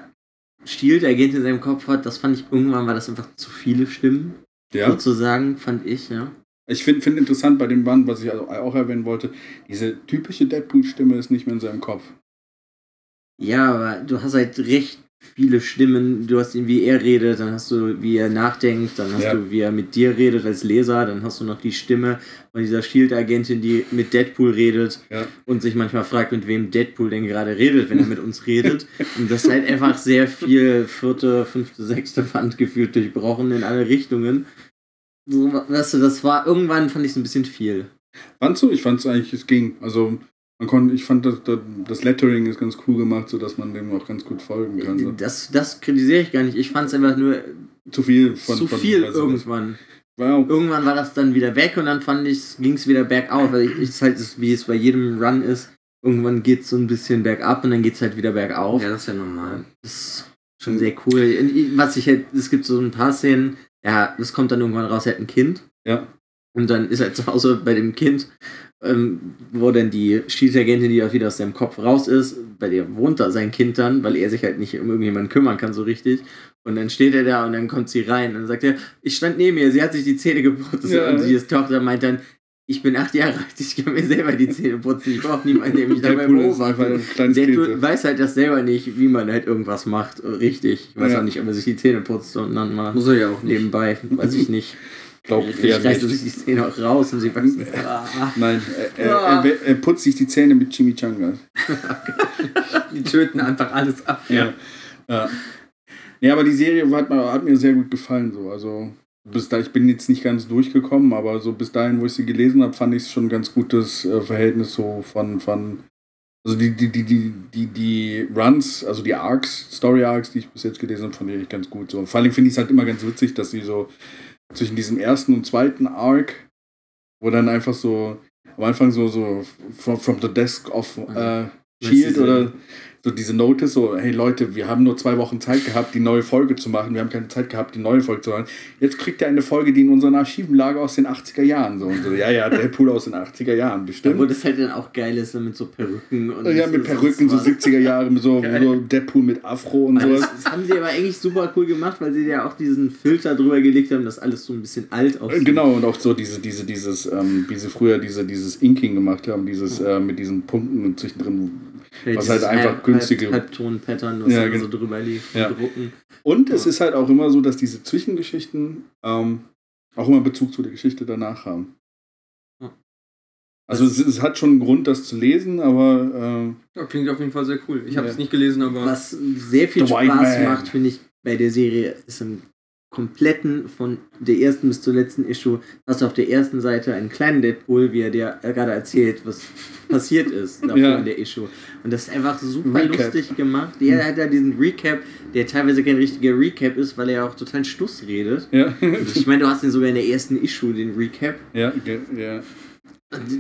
Shield-Agent in seinem Kopf hat, das fand ich irgendwann war das einfach zu viele Stimmen, ja. sozusagen, fand ich, ja. Ich finde find interessant bei dem Band, was ich also auch erwähnen wollte, diese typische Deadpool-Stimme ist nicht mehr in seinem Kopf. Ja, aber du hast halt recht viele Stimmen. Du hast ihn, wie er redet, dann hast du, wie er nachdenkt, dann hast Ja. du, wie er mit dir redet als Leser, dann hast du noch die Stimme von dieser Shield-Agentin, die mit Deadpool redet Ja. und sich manchmal fragt, mit wem Deadpool denn gerade redet, wenn er mit uns redet. Und das ist halt einfach sehr viel vierte, fünfte, sechste Band gefühlt durchbrochen in alle Richtungen. So, weißt du, das war, irgendwann fand ich es ein bisschen viel. Fandst du? Ich fand es eigentlich, es ging. Also, man konnte, ich fand, das, das, Lettering ist ganz cool gemacht, sodass man dem auch ganz gut folgen kann. So. Das, das kritisiere ich gar nicht. Ich fand es einfach nur Zu viel von. zu von viel ich nicht. irgendwann. Wow. Irgendwann war das dann wieder weg und dann fand ich, ging es wieder bergauf, weil ich, ich es halt, wie es bei jedem Run ist, irgendwann geht es so ein bisschen bergab und dann geht es halt wieder bergauf. Ja, das ist ja normal. Das ist schon sehr cool. Ich- Was ich halt, es gibt so ein paar Szenen, ja, es kommt dann irgendwann raus, er hat ein Kind. Ja. Und dann ist er zu Hause bei dem Kind, ähm, wo dann die Schießagentin, die auch wieder aus seinem Kopf raus ist, bei der wohnt da sein Kind dann, weil er sich halt nicht um irgendjemanden kümmern kann so richtig. Und dann steht er da und dann kommt sie rein und dann sagt er, ich stand neben ihr, sie hat sich die Zähne geputzt. Ja. Und die Tochter meint dann, ich bin acht Jahre alt, ich kann mir selber die Zähne putzen, ich brauche niemanden, der mich dabei beobachtet. Der weiß halt das selber nicht, wie man halt irgendwas macht. Richtig. Ich weiß Ja. auch nicht, ob er sich die Zähne putzt und dann mal Muss er ja auch nicht. nebenbei. Weiß ich nicht. Glaub Vielleicht eher reißt er sich die Zähne auch raus und sie wachsen. Ah. Nein, er, er, er, er putzt sich die Zähne mit Chimichangas. Die töten einfach alles ab. Ja. Ja. Ja, aber die Serie hat, mir- hat mir sehr gut gefallen. So. Also, bis da, ich bin jetzt nicht ganz durchgekommen, aber so bis dahin, wo ich sie gelesen habe, fand ich es schon ein ganz gutes äh, Verhältnis so von, von also die, die, die, die, die, die Runs, also die Arcs, Story Arcs, die ich bis jetzt gelesen habe, fand ich ganz gut. So. Vor allem finde ich es halt immer ganz witzig, dass sie so zwischen diesem ersten und zweiten Arc, wo dann einfach so am Anfang so, so from, from the desk of äh, Shield oder so diese Notice, so, hey Leute, wir haben nur zwei Wochen Zeit gehabt, die neue Folge zu machen. Wir haben keine Zeit gehabt, die neue Folge zu machen. Jetzt kriegt ihr eine Folge, die in unseren Archiven lag aus den 80er Jahren. So, und so, ja, ja, Deadpool aus den 80er Jahren, bestimmt. Obwohl das halt dann auch geil ist, mit so Perücken und. ja, mit das- Perücken, so das war- 70er Jahre, so, so Deadpool mit Afro und Das, sowas. das haben sie aber eigentlich super cool gemacht, weil sie ja auch diesen Filter drüber gelegt haben, dass alles so ein bisschen alt aussieht. Genau, und auch so diese, diese, dieses, ähm, wie sie früher diese, dieses Inking gemacht haben, dieses äh, mit diesen Punkten und zwischendrin. Ja, was halt einfach Halb- günstige- Halb, Halbton-Pattern, was Ja, genau. so drüber liegt, Ja. drucken. Und es ist halt auch immer so, dass diese Zwischengeschichten ähm, auch immer Bezug zu der Geschichte danach haben. Ja. Also es, es hat schon einen Grund, das zu lesen, aber Ja, klingt auf jeden Fall sehr cool. Ich habe es Ja. nicht gelesen, aber Was sehr viel Spaß macht, finde ich, bei der Serie, ist im kompletten, von der ersten bis zur letzten Issue, hast du auf der ersten Seite einen kleinen Deadpool, wie er dir gerade erzählt, was passiert ist davor Ja. in der Issue. Und das ist einfach super Recap. lustig gemacht. Der hat da diesen Recap, der teilweise kein richtiger Recap ist, weil er auch total Stuss redet. ja. Also ich meine, du hast den sogar in der ersten Issue, den Recap. ja, ge- ja.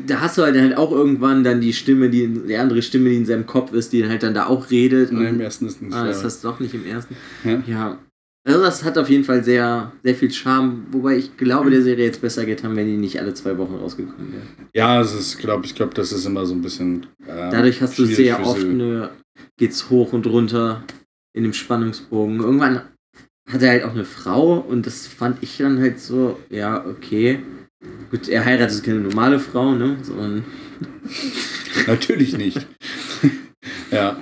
Da hast du halt, halt auch irgendwann dann die Stimme, die die andere Stimme, die in seinem Kopf ist, die dann halt dann da auch redet. Nee, Und- im ersten ist nicht. Ah, das ja. hast du doch nicht im ersten. Ja. Also das hat auf jeden Fall sehr, sehr viel Charme, wobei ich glaube, der Serie jetzt besser getan, wenn die nicht alle zwei Wochen rausgekommen wäre. ja, es ist, glaube ich, glaube, das ist immer so ein bisschen. äh, Dadurch hast du sehr oft eine, geht's hoch und runter in dem Spannungsbogen. Irgendwann hat er halt auch eine Frau und das fand ich dann halt so, ja, okay. Gut, er heiratet keine normale Frau, ne? Sondern Natürlich nicht. ja.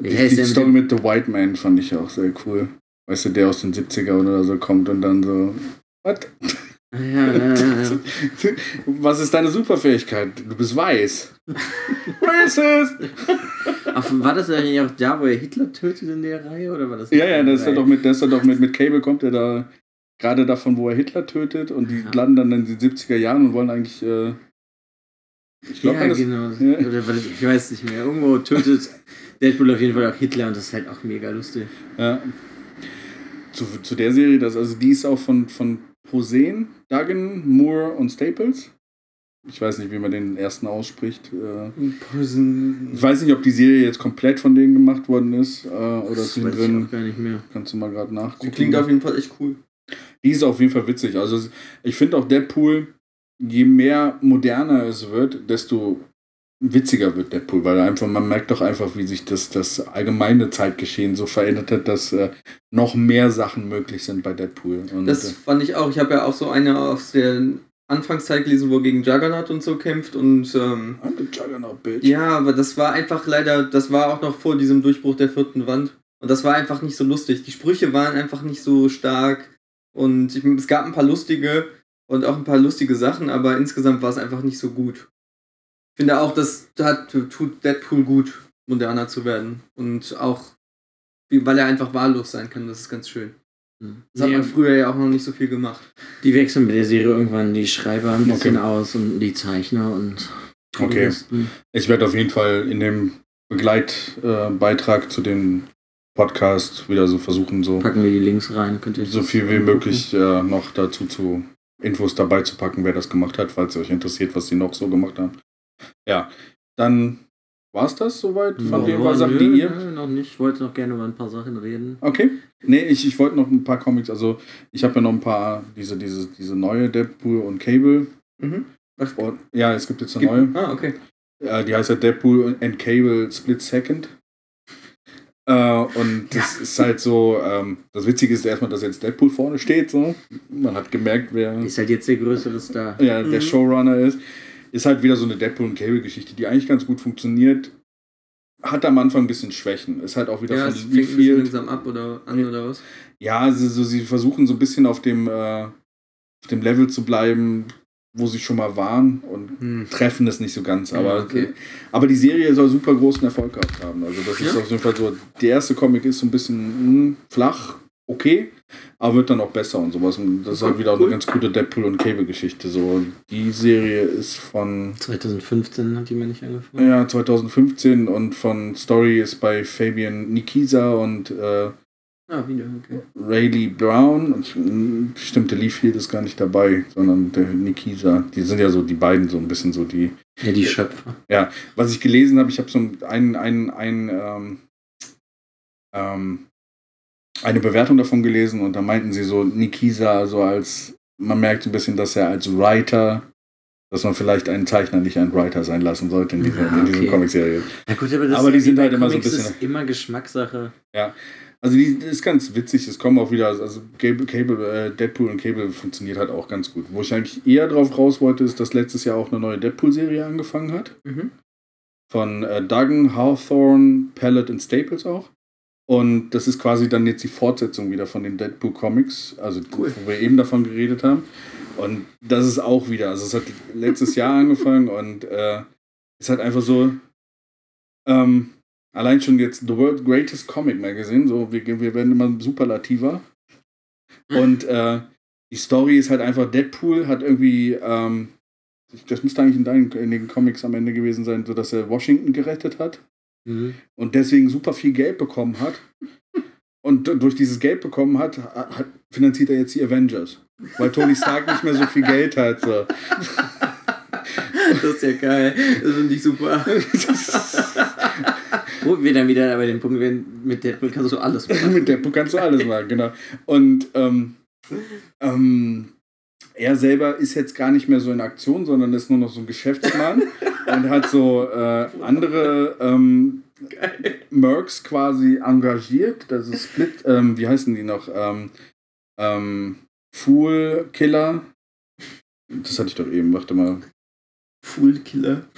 Wie die Story mit The White Man fand ich auch sehr cool. Weißt du, der aus den 70er oder so kommt und dann so. Was? Ah, ja, ja, ja, ja. Was ist deine Superfähigkeit? Du bist weiß. Racist! Ach, war das eigentlich auch da, wo er Hitler tötet in der Reihe? Oder war das Ja, ja, das ist ja doch mit, das ist ja doch mit, mit Cable kommt er da gerade davon, wo er Hitler tötet und die Ja. landen dann in den 70er Jahren und wollen eigentlich. Äh, ich glaube, ja, das. genau. ja. Ich weiß nicht mehr. Irgendwo tötet Deadpool auf jeden Fall auch Hitler und das ist halt auch mega lustig. Ja. Zu, zu der Serie, das, also die ist auch von, von Posen, Duggan, Moore und Staples. Ich weiß nicht, wie man den ersten ausspricht. Äh, Ich weiß nicht, ob die Serie jetzt komplett von denen gemacht worden ist äh, oder das zwischendrin. auch gar nicht mehr. Kannst du mal gerade nachgucken. klingt auf jeden Fall echt cool. Die ist auf jeden Fall witzig. Also ich finde auch Deadpool, je mehr moderner es wird, desto witziger wird Deadpool, weil einfach, man merkt doch einfach, wie sich das, das allgemeine Zeitgeschehen so verändert hat, dass äh, noch mehr Sachen möglich sind bei Deadpool. Und, Das äh, fand ich auch. Ich habe ja auch so eine aus der Anfangszeit gelesen, wo er gegen Juggernaut und so kämpft und ähm, I'm the Juggernaut, bitch. ja, aber das war einfach leider, das war auch noch vor diesem Durchbruch der vierten Wand und das war einfach nicht so lustig. Die Sprüche waren einfach nicht so stark und ich, es gab ein paar lustige und auch ein paar lustige Sachen, aber insgesamt war es einfach nicht so gut. Ich finde auch, das hat, tut Deadpool gut, moderner zu werden und auch, weil er einfach wahllos sein kann, das ist ganz schön. Das hat man früher ja auch noch nicht so viel gemacht. die wechseln mit der Serie irgendwann die Schreiber ein bisschen Okay. aus und die Zeichner und Okay. Ich werde auf jeden Fall in dem Begleitbeitrag äh, zu dem Podcast wieder so versuchen, so, Packen wir die Links rein, könnt ihr so viel wie möglich äh, noch dazu zu Infos dabei zu packen, wer das gemacht hat, falls ihr euch interessiert, was die noch so gemacht haben. Ja, dann war es das soweit von Ja, den paar Sachen, die ihr. nö, noch nicht. Ich wollte noch gerne über ein paar Sachen reden. Okay. Nee, ich, ich wollte noch ein paar Comics, also ich habe ja noch ein paar, diese, diese, diese neue Deadpool und Cable. Mhm. Was Und, ja, es gibt jetzt eine neue. Ah, okay. Ja, die heißt ja Deadpool and Cable Split Second. Äh, und das ist halt so, ähm, das Witzige ist erstmal, dass jetzt Deadpool vorne steht. So. Man hat gemerkt, wer Ist halt jetzt der größere Star. ja, der Mhm. Showrunner ist. Ist halt wieder so eine Deadpool und Cable Geschichte, die eigentlich ganz gut funktioniert. Hat am Anfang ein bisschen Schwächen. Ist halt auch wieder Ja, von fängt langsam ab oder an Ja. oder was? Ja, sie, so, sie versuchen so ein bisschen auf dem, äh, auf dem Level zu bleiben, wo sie schon mal waren und Hm. treffen es nicht so ganz. Aber, okay. aber die Serie soll super großen Erfolg gehabt haben. Also das ist Ja. auf jeden Fall so, der erste Comic ist so ein bisschen mh, flach, okay, aber wird dann auch besser und sowas. Und das ist halt wieder auch eine ganz gute Deadpool und Cable-Geschichte. So, die Serie ist von 2015 hat die mir nicht angefangen. ja, 2015 und von Story ist bei Fabian Nikisa und äh, Ah, wieder, okay. Rayleigh Brown und mh, stimmt, der Leafield ist gar nicht dabei, sondern der Nikisa. Die sind ja so die beiden so ein bisschen so die. Ja, die Schöpfer. Was ich gelesen habe, ich habe so ein, ein, ein ähm, ähm, eine Bewertung davon gelesen und da meinten sie so Nikisa so als man merkt so ein bisschen, dass er als Writer dass man vielleicht einen Zeichner nicht ein Writer sein lassen sollte in dieser, Ah, in okay. Comicserie. Ja gut, aber, das Aber die ist sind halt immer so ein bisschen- ist immer Geschmackssache. Also die das ist ganz witzig, es kommen auch wieder, also Cable, Cable äh, Deadpool und Cable funktioniert halt auch ganz gut. Wo ich eigentlich eher drauf raus wollte, ist, dass letztes Jahr auch eine neue Deadpool-Serie angefangen hat. Mhm. Von äh, Duggan, Hawthorne, Pallet und Staples auch. Und das ist quasi dann jetzt die Fortsetzung wieder von den Deadpool Comics, also Cool. wo wir eben davon geredet haben. Und das ist auch wieder, also es hat letztes Jahr angefangen und äh, ist halt einfach so, ähm, allein schon jetzt The World's Greatest Comic Magazine, so wir, wir werden immer superlativer. Und äh, die Story ist halt einfach, Deadpool hat irgendwie, ähm, das müsste eigentlich in, deinen, in den Comics am Ende gewesen sein, so dass er Washington gerettet hat Mhm. und deswegen super viel Geld bekommen hat. Und durch dieses Geld bekommen hat, hat, finanziert er jetzt die Avengers. Weil Tony Stark nicht mehr so viel Geld hat. So. Das ist ja geil. Das finde ich super. Wo wir dann wieder bei dem Punkt werden, mit Deadpool kannst du alles machen. Mit Deadpool kannst du alles machen, genau. Und ähm, ähm, er selber ist jetzt gar nicht mehr so in Aktion, sondern ist nur noch so ein Geschäftsmann und hat so äh, andere ähm, Mercs quasi engagiert. Das ist Split, ähm, wie heißen die noch? Ähm, ähm, Fool Killer. Das hatte ich doch eben, warte mal. Fool Killer.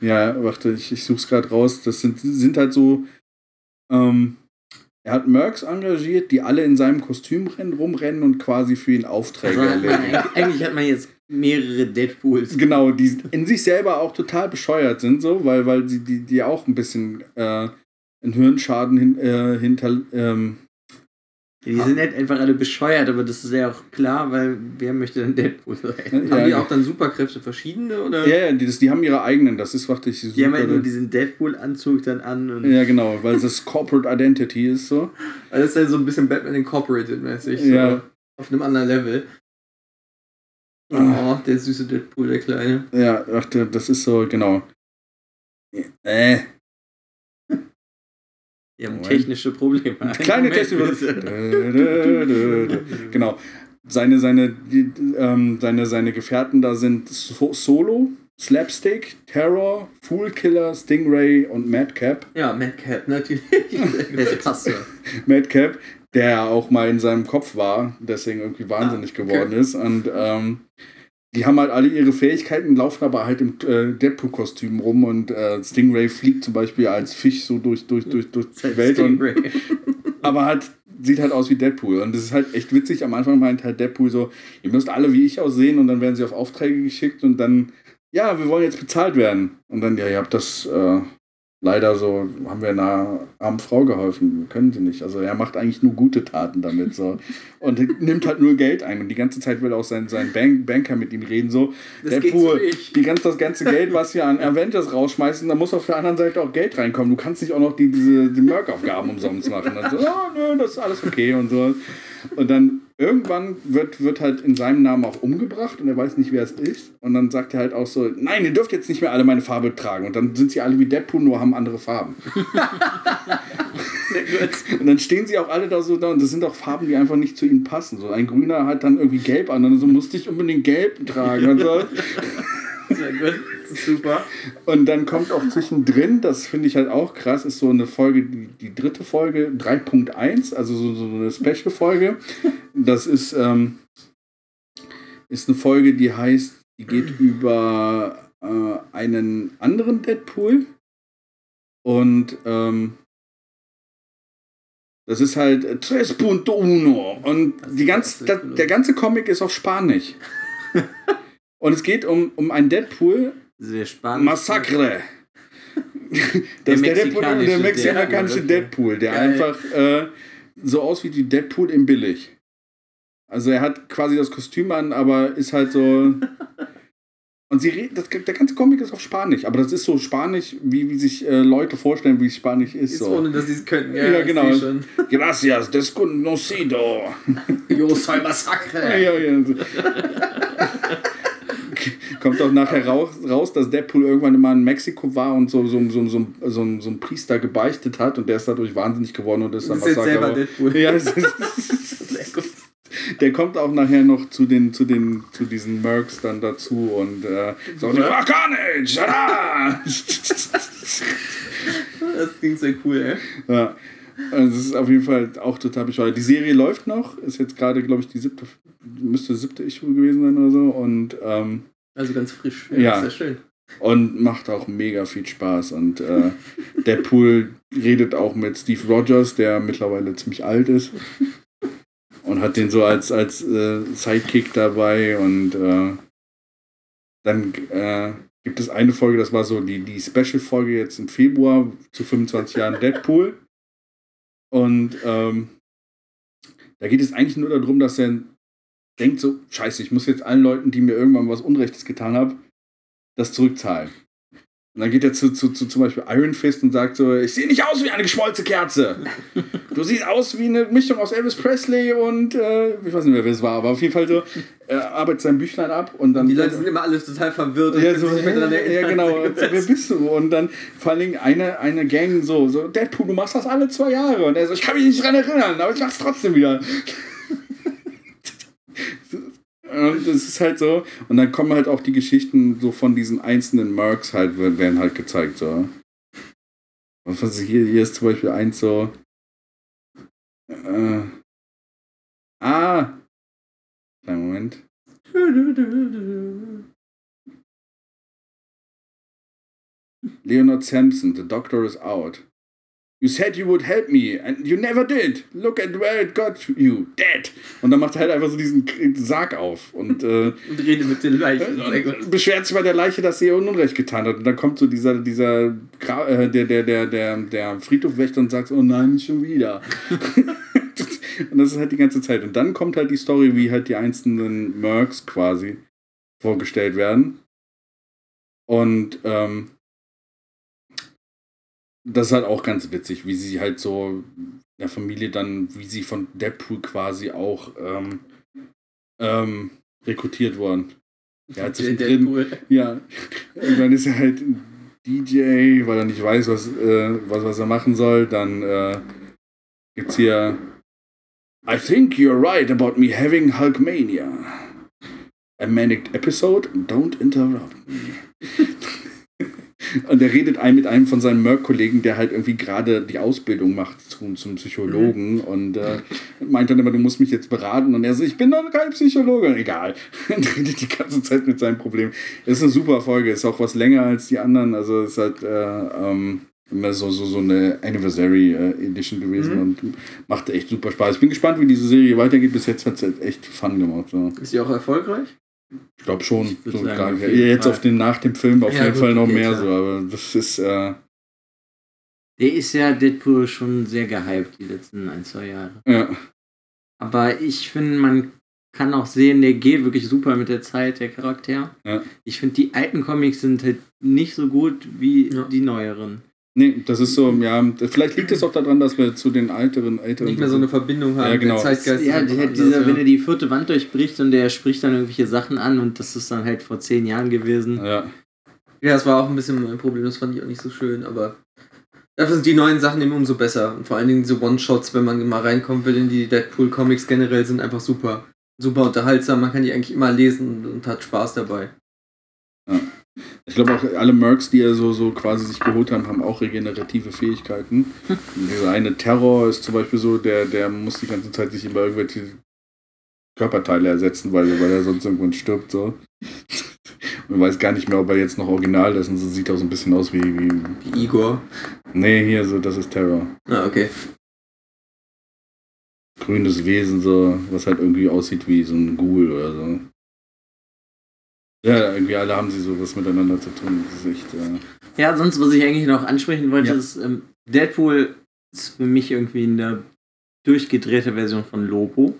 Ja, warte, ich, ich such's gerade raus. Das sind, sind halt so. Ähm, er hat Mercs engagiert, die alle in seinem Kostüm rennen, rumrennen und quasi für ihn Aufträge Also erledigen. eigentlich, eigentlich hat man jetzt mehrere Deadpools. Genau, die in sich selber auch total bescheuert sind, so, weil, weil sie die, die auch ein bisschen äh, einen Hirnschaden hin, äh, hinter. Ähm, Die sind halt einfach alle bescheuert, aber das ist ja auch klar, weil wer möchte denn Deadpool sein? Haben ja, die auch dann Superkräfte verschiedene oder? ja, ja, die, das, die haben ihre eigenen, das ist, warte ich, Die haben halt super- nur diesen Deadpool-Anzug dann an Ja, genau, weil das Corporate Identity ist so. Also das ist ja so ein bisschen Batman Incorporated mäßig. So Ja. Auf einem anderen Level. Oh, Ah. der süße Deadpool, der Kleine. Ja, warte, das ist so, genau. Äh. Die haben technische Probleme. Kleine Technik. bitte. genau. Seine, seine, die, ähm, seine, seine Gefährten da sind so Solo, Slapstick, Terror, Foolkiller, Stingray und Madcap. Ja, Madcap, natürlich. Das passt ja. Madcap, der auch mal in seinem Kopf war, deswegen irgendwie wahnsinnig Ah, okay. geworden ist. Und ähm, die haben halt alle ihre Fähigkeiten, laufen aber halt im äh, Deadpool-Kostüm rum und äh, Stingray fliegt zum Beispiel als Fisch so durch, durch, durch, durch die Welt. Und, aber halt sieht halt aus wie Deadpool. Und das ist halt echt witzig. Am Anfang meint halt Deadpool so, ihr müsst alle wie ich aussehen und dann werden sie auf Aufträge geschickt und dann, ja, wir wollen jetzt bezahlt werden. Und dann, ja, ihr habt das äh, leider so, haben wir einer armen Frau geholfen. Können sie nicht. Also er macht eigentlich nur gute Taten damit. So. Und nimmt halt nur Geld ein. Und die ganze Zeit will auch sein, sein Bank Banker mit ihm reden. So, Das nicht. die ganze, das ganze Geld, was wir an Avengers rausschmeißen, da muss auf der anderen Seite auch Geld reinkommen. Du kannst nicht auch noch die, diese die Merc-Aufgaben umsonst machen. Und so, oh, nö, das ist alles okay und so. Und dann irgendwann wird, wird halt in seinem Namen auch umgebracht und er weiß nicht, wer es ist. Und dann sagt er halt auch so, nein, ihr dürft jetzt nicht mehr alle meine Farbe tragen. Und dann sind sie alle wie Deadpool, nur haben andere Farben. Und dann stehen sie auch alle da so da und das sind auch Farben, die einfach nicht zu ihnen passen. So ein Grüner hat dann irgendwie gelb an und so musste ich unbedingt gelb tragen und so. Sehr gut. Das ist super. Und dann kommt auch zwischendrin, das finde ich halt auch krass, ist so eine Folge, die, die dritte Folge, 3.1, also so, so eine Special-Folge. Das ist, ähm, ist eine Folge, die heißt, die geht über äh, einen anderen Deadpool. Und ähm, das ist halt 3.1 und die ganz, der ganze Comic ist auf Spanisch. Und es geht um, um einen Deadpool, Sehr spannend. Massacre. Das ist der, der mexikanische Deadpool, der Geil. einfach äh, so aus wie die Deadpool in billig. Also er hat quasi das Kostüm an, aber ist halt so. Und sie reden, das, der ganze Comic ist auf Spanisch, aber das ist so Spanisch, wie, wie sich äh, Leute vorstellen, wie Spanisch ist. Ist so. ohne, dass sie es könnten. Ja, ich genau. Gracias, desconocido. Yo soy Massacre. Ja, ja. Kommt auch nachher raus, raus, dass Deadpool irgendwann mal in Mexiko war und so, so, so, so, so, so, so einen Priester gebeichtet hat und der ist dadurch wahnsinnig geworden und ist dann jetzt selber Deadpool. Ja, es ist, Sehr gut. der kommt auch nachher noch zu den, zu den, zu diesen Mercs dann dazu und äh, so, ah, Carnage, tada! Das klingt sehr cool, ey. ja. Also es ist auf jeden Fall auch total bescheuert. Die Serie läuft noch, ist jetzt gerade, glaube ich, die siebte, müsste siebte Issue gewesen sein oder so und ähm, Also ganz frisch. Ja. Sehr schön. Und macht auch mega viel Spaß. Und äh, Deadpool redet auch mit Steve Rogers, der mittlerweile ziemlich alt ist. Und hat den so als, als äh, Sidekick dabei. Und äh, dann äh, gibt es eine Folge, das war so die, die Special-Folge jetzt im Februar zu 25 Jahren Deadpool. Und ähm, da geht es eigentlich nur darum, dass er denkt so, scheiße, ich muss jetzt allen Leuten, die mir irgendwann was Unrechtes getan haben, das zurückzahlen. Und dann geht er zu, zu, zu zum Beispiel Iron Fist und sagt so, ich sehe nicht aus wie eine geschmolzene Kerze. Du siehst aus wie eine Mischung aus Elvis Presley und äh, ich weiß nicht mehr, wer es war, aber auf jeden Fall so, er arbeitet sein Büchlein ab und dann... Die Leute sind immer alle total verwirrt und ja, so, sich dran ja, genau. Wer bist du? Und dann vor allen Dingen eine, eine Gang so, so, Deadpool, du machst das alle zwei Jahre. Und er so, ich kann mich nicht dran erinnern, aber ich mach's trotzdem wieder. Und das ist halt so. Und dann kommen halt auch die Geschichten so von diesen einzelnen Mercs halt, werden halt gezeigt, so. Was hier, hier ist zum Beispiel eins so. Äh, ah! Kleinen Moment. Leonard Sampson, the doctor is out. You said you would help me and you never did. Look at where it got you. Dead. Und dann macht er halt einfach so diesen Sarg auf und, äh, Und rede mit den Leichen. Beschwert sich bei der Leiche, dass sie ihr Unrecht getan hat. Und dann kommt so dieser, dieser Gra äh, der, der, der, der, der Friedhofwächter und sagt, oh nein, nicht schon wieder. und das ist halt die ganze Zeit. Und dann kommt halt die Story, wie halt die einzelnen Mercs quasi vorgestellt werden. Und ähm, das ist halt auch ganz witzig, wie sie halt so in der Familie dann, wie sie von Deadpool quasi auch ähm, ähm, rekrutiert wurden. Ja, Der zwischendrin, Deadpool. ja, irgendwann ist er halt ein DJ, weil er nicht weiß, was, äh, was, was er machen soll. Dann äh, gibt's hier I think you're right about me having Hulkmania. A manic episode, don't interrupt me. Und er redet ein mit einem von seinen Merck-Kollegen, der halt irgendwie gerade die Ausbildung macht zum, zum Psychologen Mhm. und äh, meint dann immer, du musst mich jetzt beraten. Und er so, ich bin doch kein Psychologe. Egal. Und redet die ganze Zeit mit seinem Problem. Ist eine super Folge, ist auch was länger als die anderen. Also ist halt äh, ähm, immer so, so, so eine Anniversary äh, Edition gewesen Mhm. und macht echt super Spaß. Ich bin gespannt, wie diese Serie weitergeht. Bis jetzt hat es halt echt Fun gemacht. So. Ist die auch erfolgreich? Ich glaube schon. Ich So sagen, jetzt Fall. auf den, nach dem Film auf Ja, jeden gut, Fall noch mehr klar. so, aber das ist, äh, Der ist ja Deadpool schon sehr gehypt die letzten ein, zwei Jahre. ja. Aber ich finde, man kann auch sehen, der geht wirklich super mit der Zeit, der Charakter. Ja. Ich finde, die alten Comics sind halt nicht so gut wie Ja. die neueren. Nee, das ist so, ja, vielleicht liegt es auch daran, dass wir zu den älteren, älteren. Nicht mehr so eine Verbindung haben. Ja, genau. Der Zeitgeist ja, hat anders, dieser, ja. wenn er die vierte Wand durchbricht und der spricht dann irgendwelche Sachen an und das ist dann halt vor zehn Jahren gewesen. Ja, Ja, das war auch ein bisschen mein Problem, das fand ich auch nicht so schön, aber dafür sind die neuen Sachen eben umso besser. Und vor allen Dingen diese One-Shots, wenn man mal reinkommen will in die Deadpool-Comics generell, sind einfach super. Super unterhaltsam, man kann die eigentlich immer lesen und, und hat Spaß dabei. Ich glaube auch alle Mercs, die er so, so quasi sich geholt haben, haben auch regenerative Fähigkeiten. Und dieser eine Terror ist zum Beispiel so, der, der muss die ganze Zeit sich immer irgendwelche Körperteile ersetzen, weil, weil er sonst irgendwann stirbt. So. Man weiß gar nicht mehr, ob er jetzt noch original ist und so sieht auch so ein bisschen aus wie, wie. Wie Igor. Nee, hier so, das ist Terror. Ah, okay. grünes Wesen, so, was halt irgendwie aussieht wie so ein Ghoul oder so. Ja, irgendwie alle haben sie sowas miteinander zu tun. Das ist echt. Äh, Ja, sonst, was ich eigentlich noch ansprechen wollte, Ja. ist, ähm, Deadpool ist für mich irgendwie eine durchgedrehte Version von Lobo.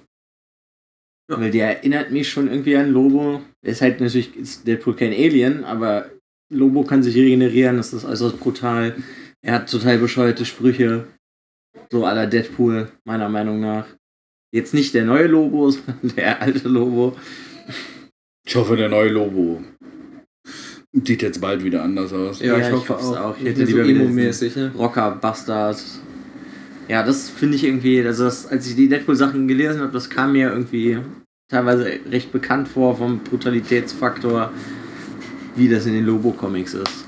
Ja. Weil der erinnert mich schon irgendwie an Lobo. Er ist halt natürlich, ist Deadpool kein Alien, aber Lobo kann sich regenerieren, das ist äußerst brutal. Er hat total bescheuerte Sprüche. So aller Deadpool, meiner Meinung nach. Jetzt nicht der neue Lobo, sondern der alte Lobo. Ich hoffe, der neue Lobo sieht jetzt bald wieder anders aus. Ja, Ja, ich ich hoffe auch. auch. Ich hätte so emo-mäßig, ne? Rocker, Bastard. Ja, das finde ich irgendwie, also das, als ich die Deadpool-Sachen gelesen habe, das kam mir irgendwie teilweise recht bekannt vor vom Brutalitätsfaktor, wie das in den Lobo-Comics ist.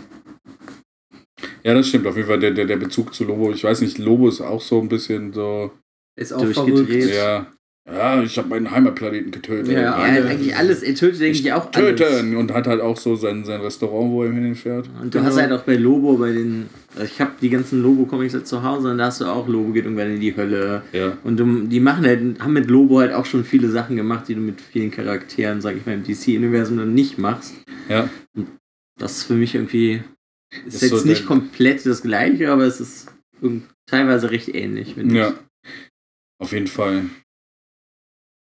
Ja, das stimmt. Auf jeden Fall der, der, der Bezug zu Lobo. Ich weiß nicht, Lobo ist auch so ein bisschen so. Ist auch Durchgedreht. verrückt. Ja, ja ich habe meinen Heimatplaneten getötet. Ja, Ja, alle. eigentlich alles. Er tötet eigentlich auch alles. Töten! Und hat halt auch so sein, sein Restaurant, wo er hinfährt. Und du Genau. hast halt auch bei Lobo, bei den. Also ich habe die ganzen Lobo-Comics jetzt zu Hause und da hast du auch Lobo geht irgendwann in die Hölle. Ja. Und du, die machen halt, haben mit Lobo halt auch schon viele Sachen gemacht, die du mit vielen Charakteren, sag ich mal, im DC-Universum dann nicht machst. Ja. Das ist für mich irgendwie. Ist, Ist jetzt so nicht komplett das gleiche, aber es ist teilweise recht ähnlich, Ja. Auf jeden Fall.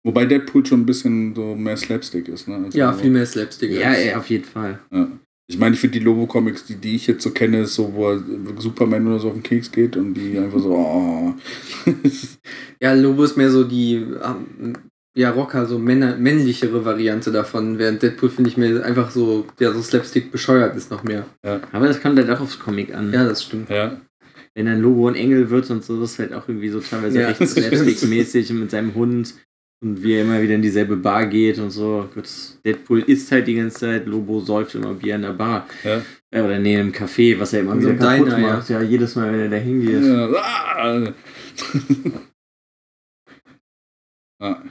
Wobei Deadpool schon ein bisschen so mehr Slapstick ist, ne? als Ja, viel mehr Slapstick. Ja, ja, auf jeden Fall. Ja. Ich meine, ich finde die Lobo-Comics, die, die ich jetzt so kenne, ist so, wo er Superman oder so auf den Keks geht und die einfach so, oh. Ja, Lobo ist mehr so die ähm, ja, Rocker, so männer, männlichere Variante davon, während Deadpool finde ich mir einfach so, ja, so Slapstick bescheuert ist noch mehr. Aber das kommt halt auch aufs Comic an. Ja, das stimmt. ja. Wenn ein Lobo ein Engel wird und so, das ist halt auch irgendwie so teilweise Ja, stimmt. slapstick-mäßig mit seinem Hund und wie er immer wieder in dieselbe Bar geht und so. Gut, Deadpool isst halt die ganze Zeit, Lobo säuft immer Bier in der Bar. Ja. Ja, oder nee, im Café, was er immer wieder so einem kaputt Diner, macht. Ja. jedes Mal, wenn er da hingeht. ja. Ah. ah.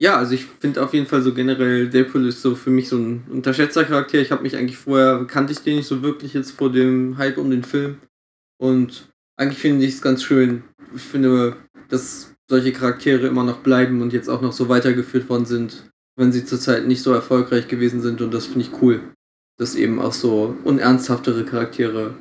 Ja, also ich finde auf jeden Fall so generell, Deadpool ist so für mich so ein unterschätzter Charakter. Ich habe mich eigentlich vorher, kannte ich den nicht so wirklich jetzt vor dem Hype um den Film. Und eigentlich finde ich es ganz schön. Ich finde, dass solche Charaktere immer noch bleiben und jetzt auch noch so weitergeführt worden sind, wenn sie zurzeit nicht so erfolgreich gewesen sind. Und das finde ich cool. Dass eben auch so unernsthaftere Charaktere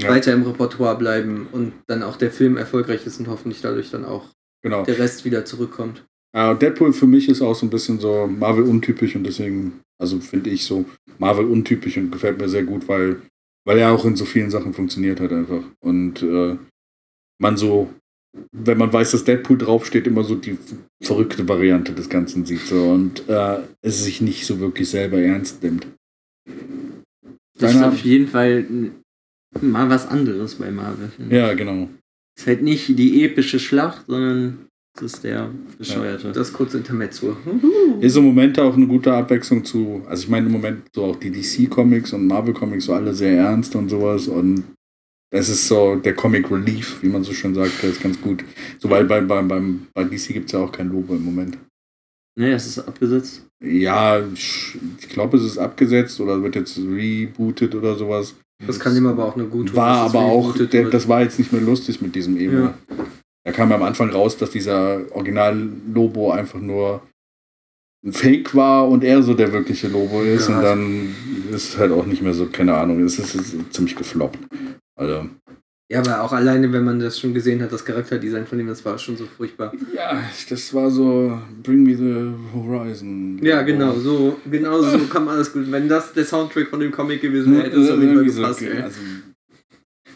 Ja. weiter im Repertoire bleiben und dann auch der Film erfolgreich ist und hoffentlich dadurch dann auch Genau. der Rest wieder zurückkommt. Deadpool für mich ist auch so ein bisschen so Marvel untypisch und deswegen, also finde ich so Marvel untypisch und gefällt mir sehr gut, weil, weil er auch in so vielen Sachen funktioniert hat einfach. Und äh, man so, wenn man weiß, dass Deadpool draufsteht, immer so die verrückte Variante des Ganzen sieht so und äh, es sich nicht so wirklich selber ernst nimmt. Das ist auf jeden Fall mal was anderes bei Marvel. Ja, genau. Ist halt nicht die epische Schlacht, sondern Das ist der Bescheuerte. Das kurze Intermezzo. Ist im Moment auch eine gute Abwechslung zu, also ich meine im Moment so auch die DC-Comics und Marvel-Comics so alle sehr ernst und sowas und das ist so der Comic Relief, wie man so schön sagt, der ist ganz gut. So, weil bei, bei, beim, bei DC gibt es ja auch kein Logo im Moment. Nee, es ist abgesetzt. Ja, ich glaube, es ist abgesetzt oder wird jetzt rebootet oder sowas. Das kann ihm aber auch eine gute War es aber auch, der, das war jetzt nicht mehr lustig mit diesem Emo. Ja. Da kam am Anfang raus, dass dieser Original-Lobo einfach nur ein Fake war und er so der wirkliche Lobo ist. Ja. Und dann ist es halt auch nicht mehr so, keine Ahnung, es ist, es ist ziemlich gefloppt. Also, Ja, aber auch alleine, wenn man das schon gesehen hat, das Charakterdesign von ihm, das war schon so furchtbar. ja, das war so, Bring Me the Horizon. Ja, genau, so, genau so kann man alles gut. Wenn das der Soundtrack von dem Comic gewesen wäre, hätte es auf jeden Fall so, gepasst, ey. also,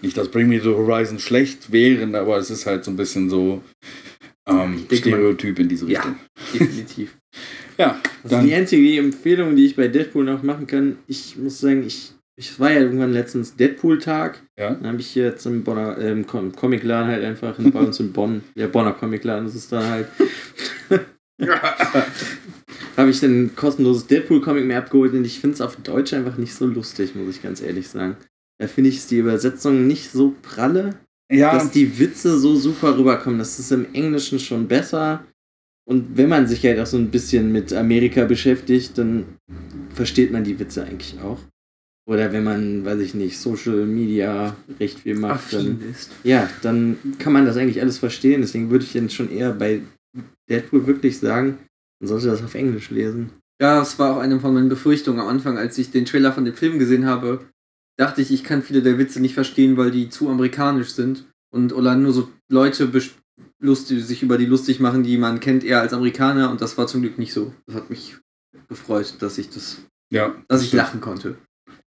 nicht, dass Bring Me the Horizon schlecht wären, aber es ist halt so ein bisschen so ähm, Stereotyp in diese Ja. Richtung. Definitiv. Ja, Also dann, die einzige Empfehlung, die ich bei Deadpool noch machen kann, ich muss sagen, ich, ich war ja irgendwann letztens Deadpool-Tag. ja. Dann habe ich jetzt im Bonner ähm, Com- Comicladen halt einfach in, bei uns in Bonn, der Bonner Comicladen, das ist dann halt. habe ich dann ein kostenloses Deadpool-Comic mehr abgeholt und ich finde es auf Deutsch einfach nicht so lustig, muss ich ganz ehrlich sagen. Da finde ich die Übersetzung nicht so pralle, Ja, dass die Witze so super rüberkommen. Das ist im Englischen schon besser. Und wenn man sich halt auch so ein bisschen mit Amerika beschäftigt, dann versteht man die Witze eigentlich auch. Oder wenn man, weiß ich nicht, Social Media recht viel macht, dann, ist. ja, dann kann man das eigentlich alles verstehen. Deswegen würde ich jetzt schon eher bei Deadpool wirklich sagen, man sollte das auf Englisch lesen. Ja, das war auch eine von meinen Befürchtungen am Anfang, als ich den Trailer von dem Film gesehen habe. Dachte ich, ich kann viele der Witze nicht verstehen, weil die zu amerikanisch sind. Und oder nur so Leute lustig, sich über die lustig machen, die man kennt eher als Amerikaner. Und das war zum Glück nicht so. Das hat mich gefreut, dass ich das, ja. dass ich stimmt. lachen konnte.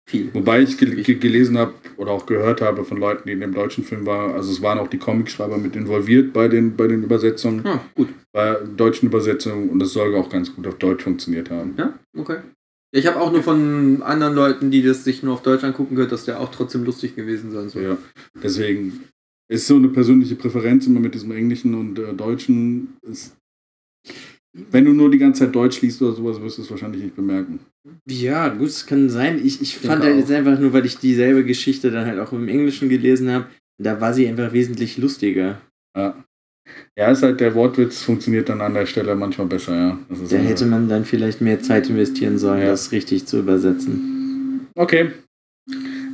Viel. Wobei ich gel ge gelesen habe oder auch gehört habe von Leuten, die in dem deutschen Film waren, also es waren auch die Comicschreiber mit involviert bei den, bei den Übersetzungen, Ah, gut. bei deutschen Übersetzungen und es soll auch ganz gut auf Deutsch funktioniert haben. Ja, okay. Ich habe auch nur von anderen Leuten, die das sich nur auf Deutsch angucken, gehört, dass der auch trotzdem lustig gewesen sein soll. Ja, deswegen ist so eine persönliche Präferenz immer mit diesem Englischen und äh, Deutschen. Ist, wenn du nur die ganze Zeit Deutsch liest oder sowas, wirst du es wahrscheinlich nicht bemerken. Ja, gut, es kann sein. Ich, ich fand halt jetzt einfach nur, weil ich dieselbe Geschichte dann halt auch im Englischen gelesen habe, da war sie einfach wesentlich lustiger. Ja. Ja, ist halt der Wortwitz funktioniert dann an der Stelle manchmal besser, ja. Das ist Da hätte man dann vielleicht mehr Zeit investieren sollen, Ja. das richtig zu übersetzen. Okay.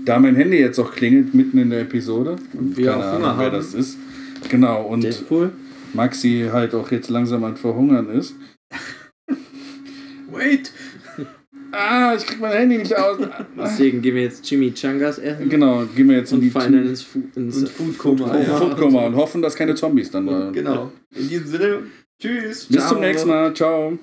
Da mein Handy jetzt auch klingelt mitten in der Episode und wir keine auch Ahnung, wer haben. das ist. Genau, und Deadpool? Maxi halt auch jetzt langsam am Verhungern ist. Wait! Ah, ich krieg mein Handy nicht aus. Deswegen gehen wir jetzt Chimichangas essen genau, gehen wir jetzt in und die fallen dann ins, Fu ins Und Foodkoma. Foodkoma. ja. Foodkoma und hoffen, dass keine Zombies dann da. Genau. In diesem Sinne, tschüss. Bis Ciao. zum nächsten Mal. Ciao.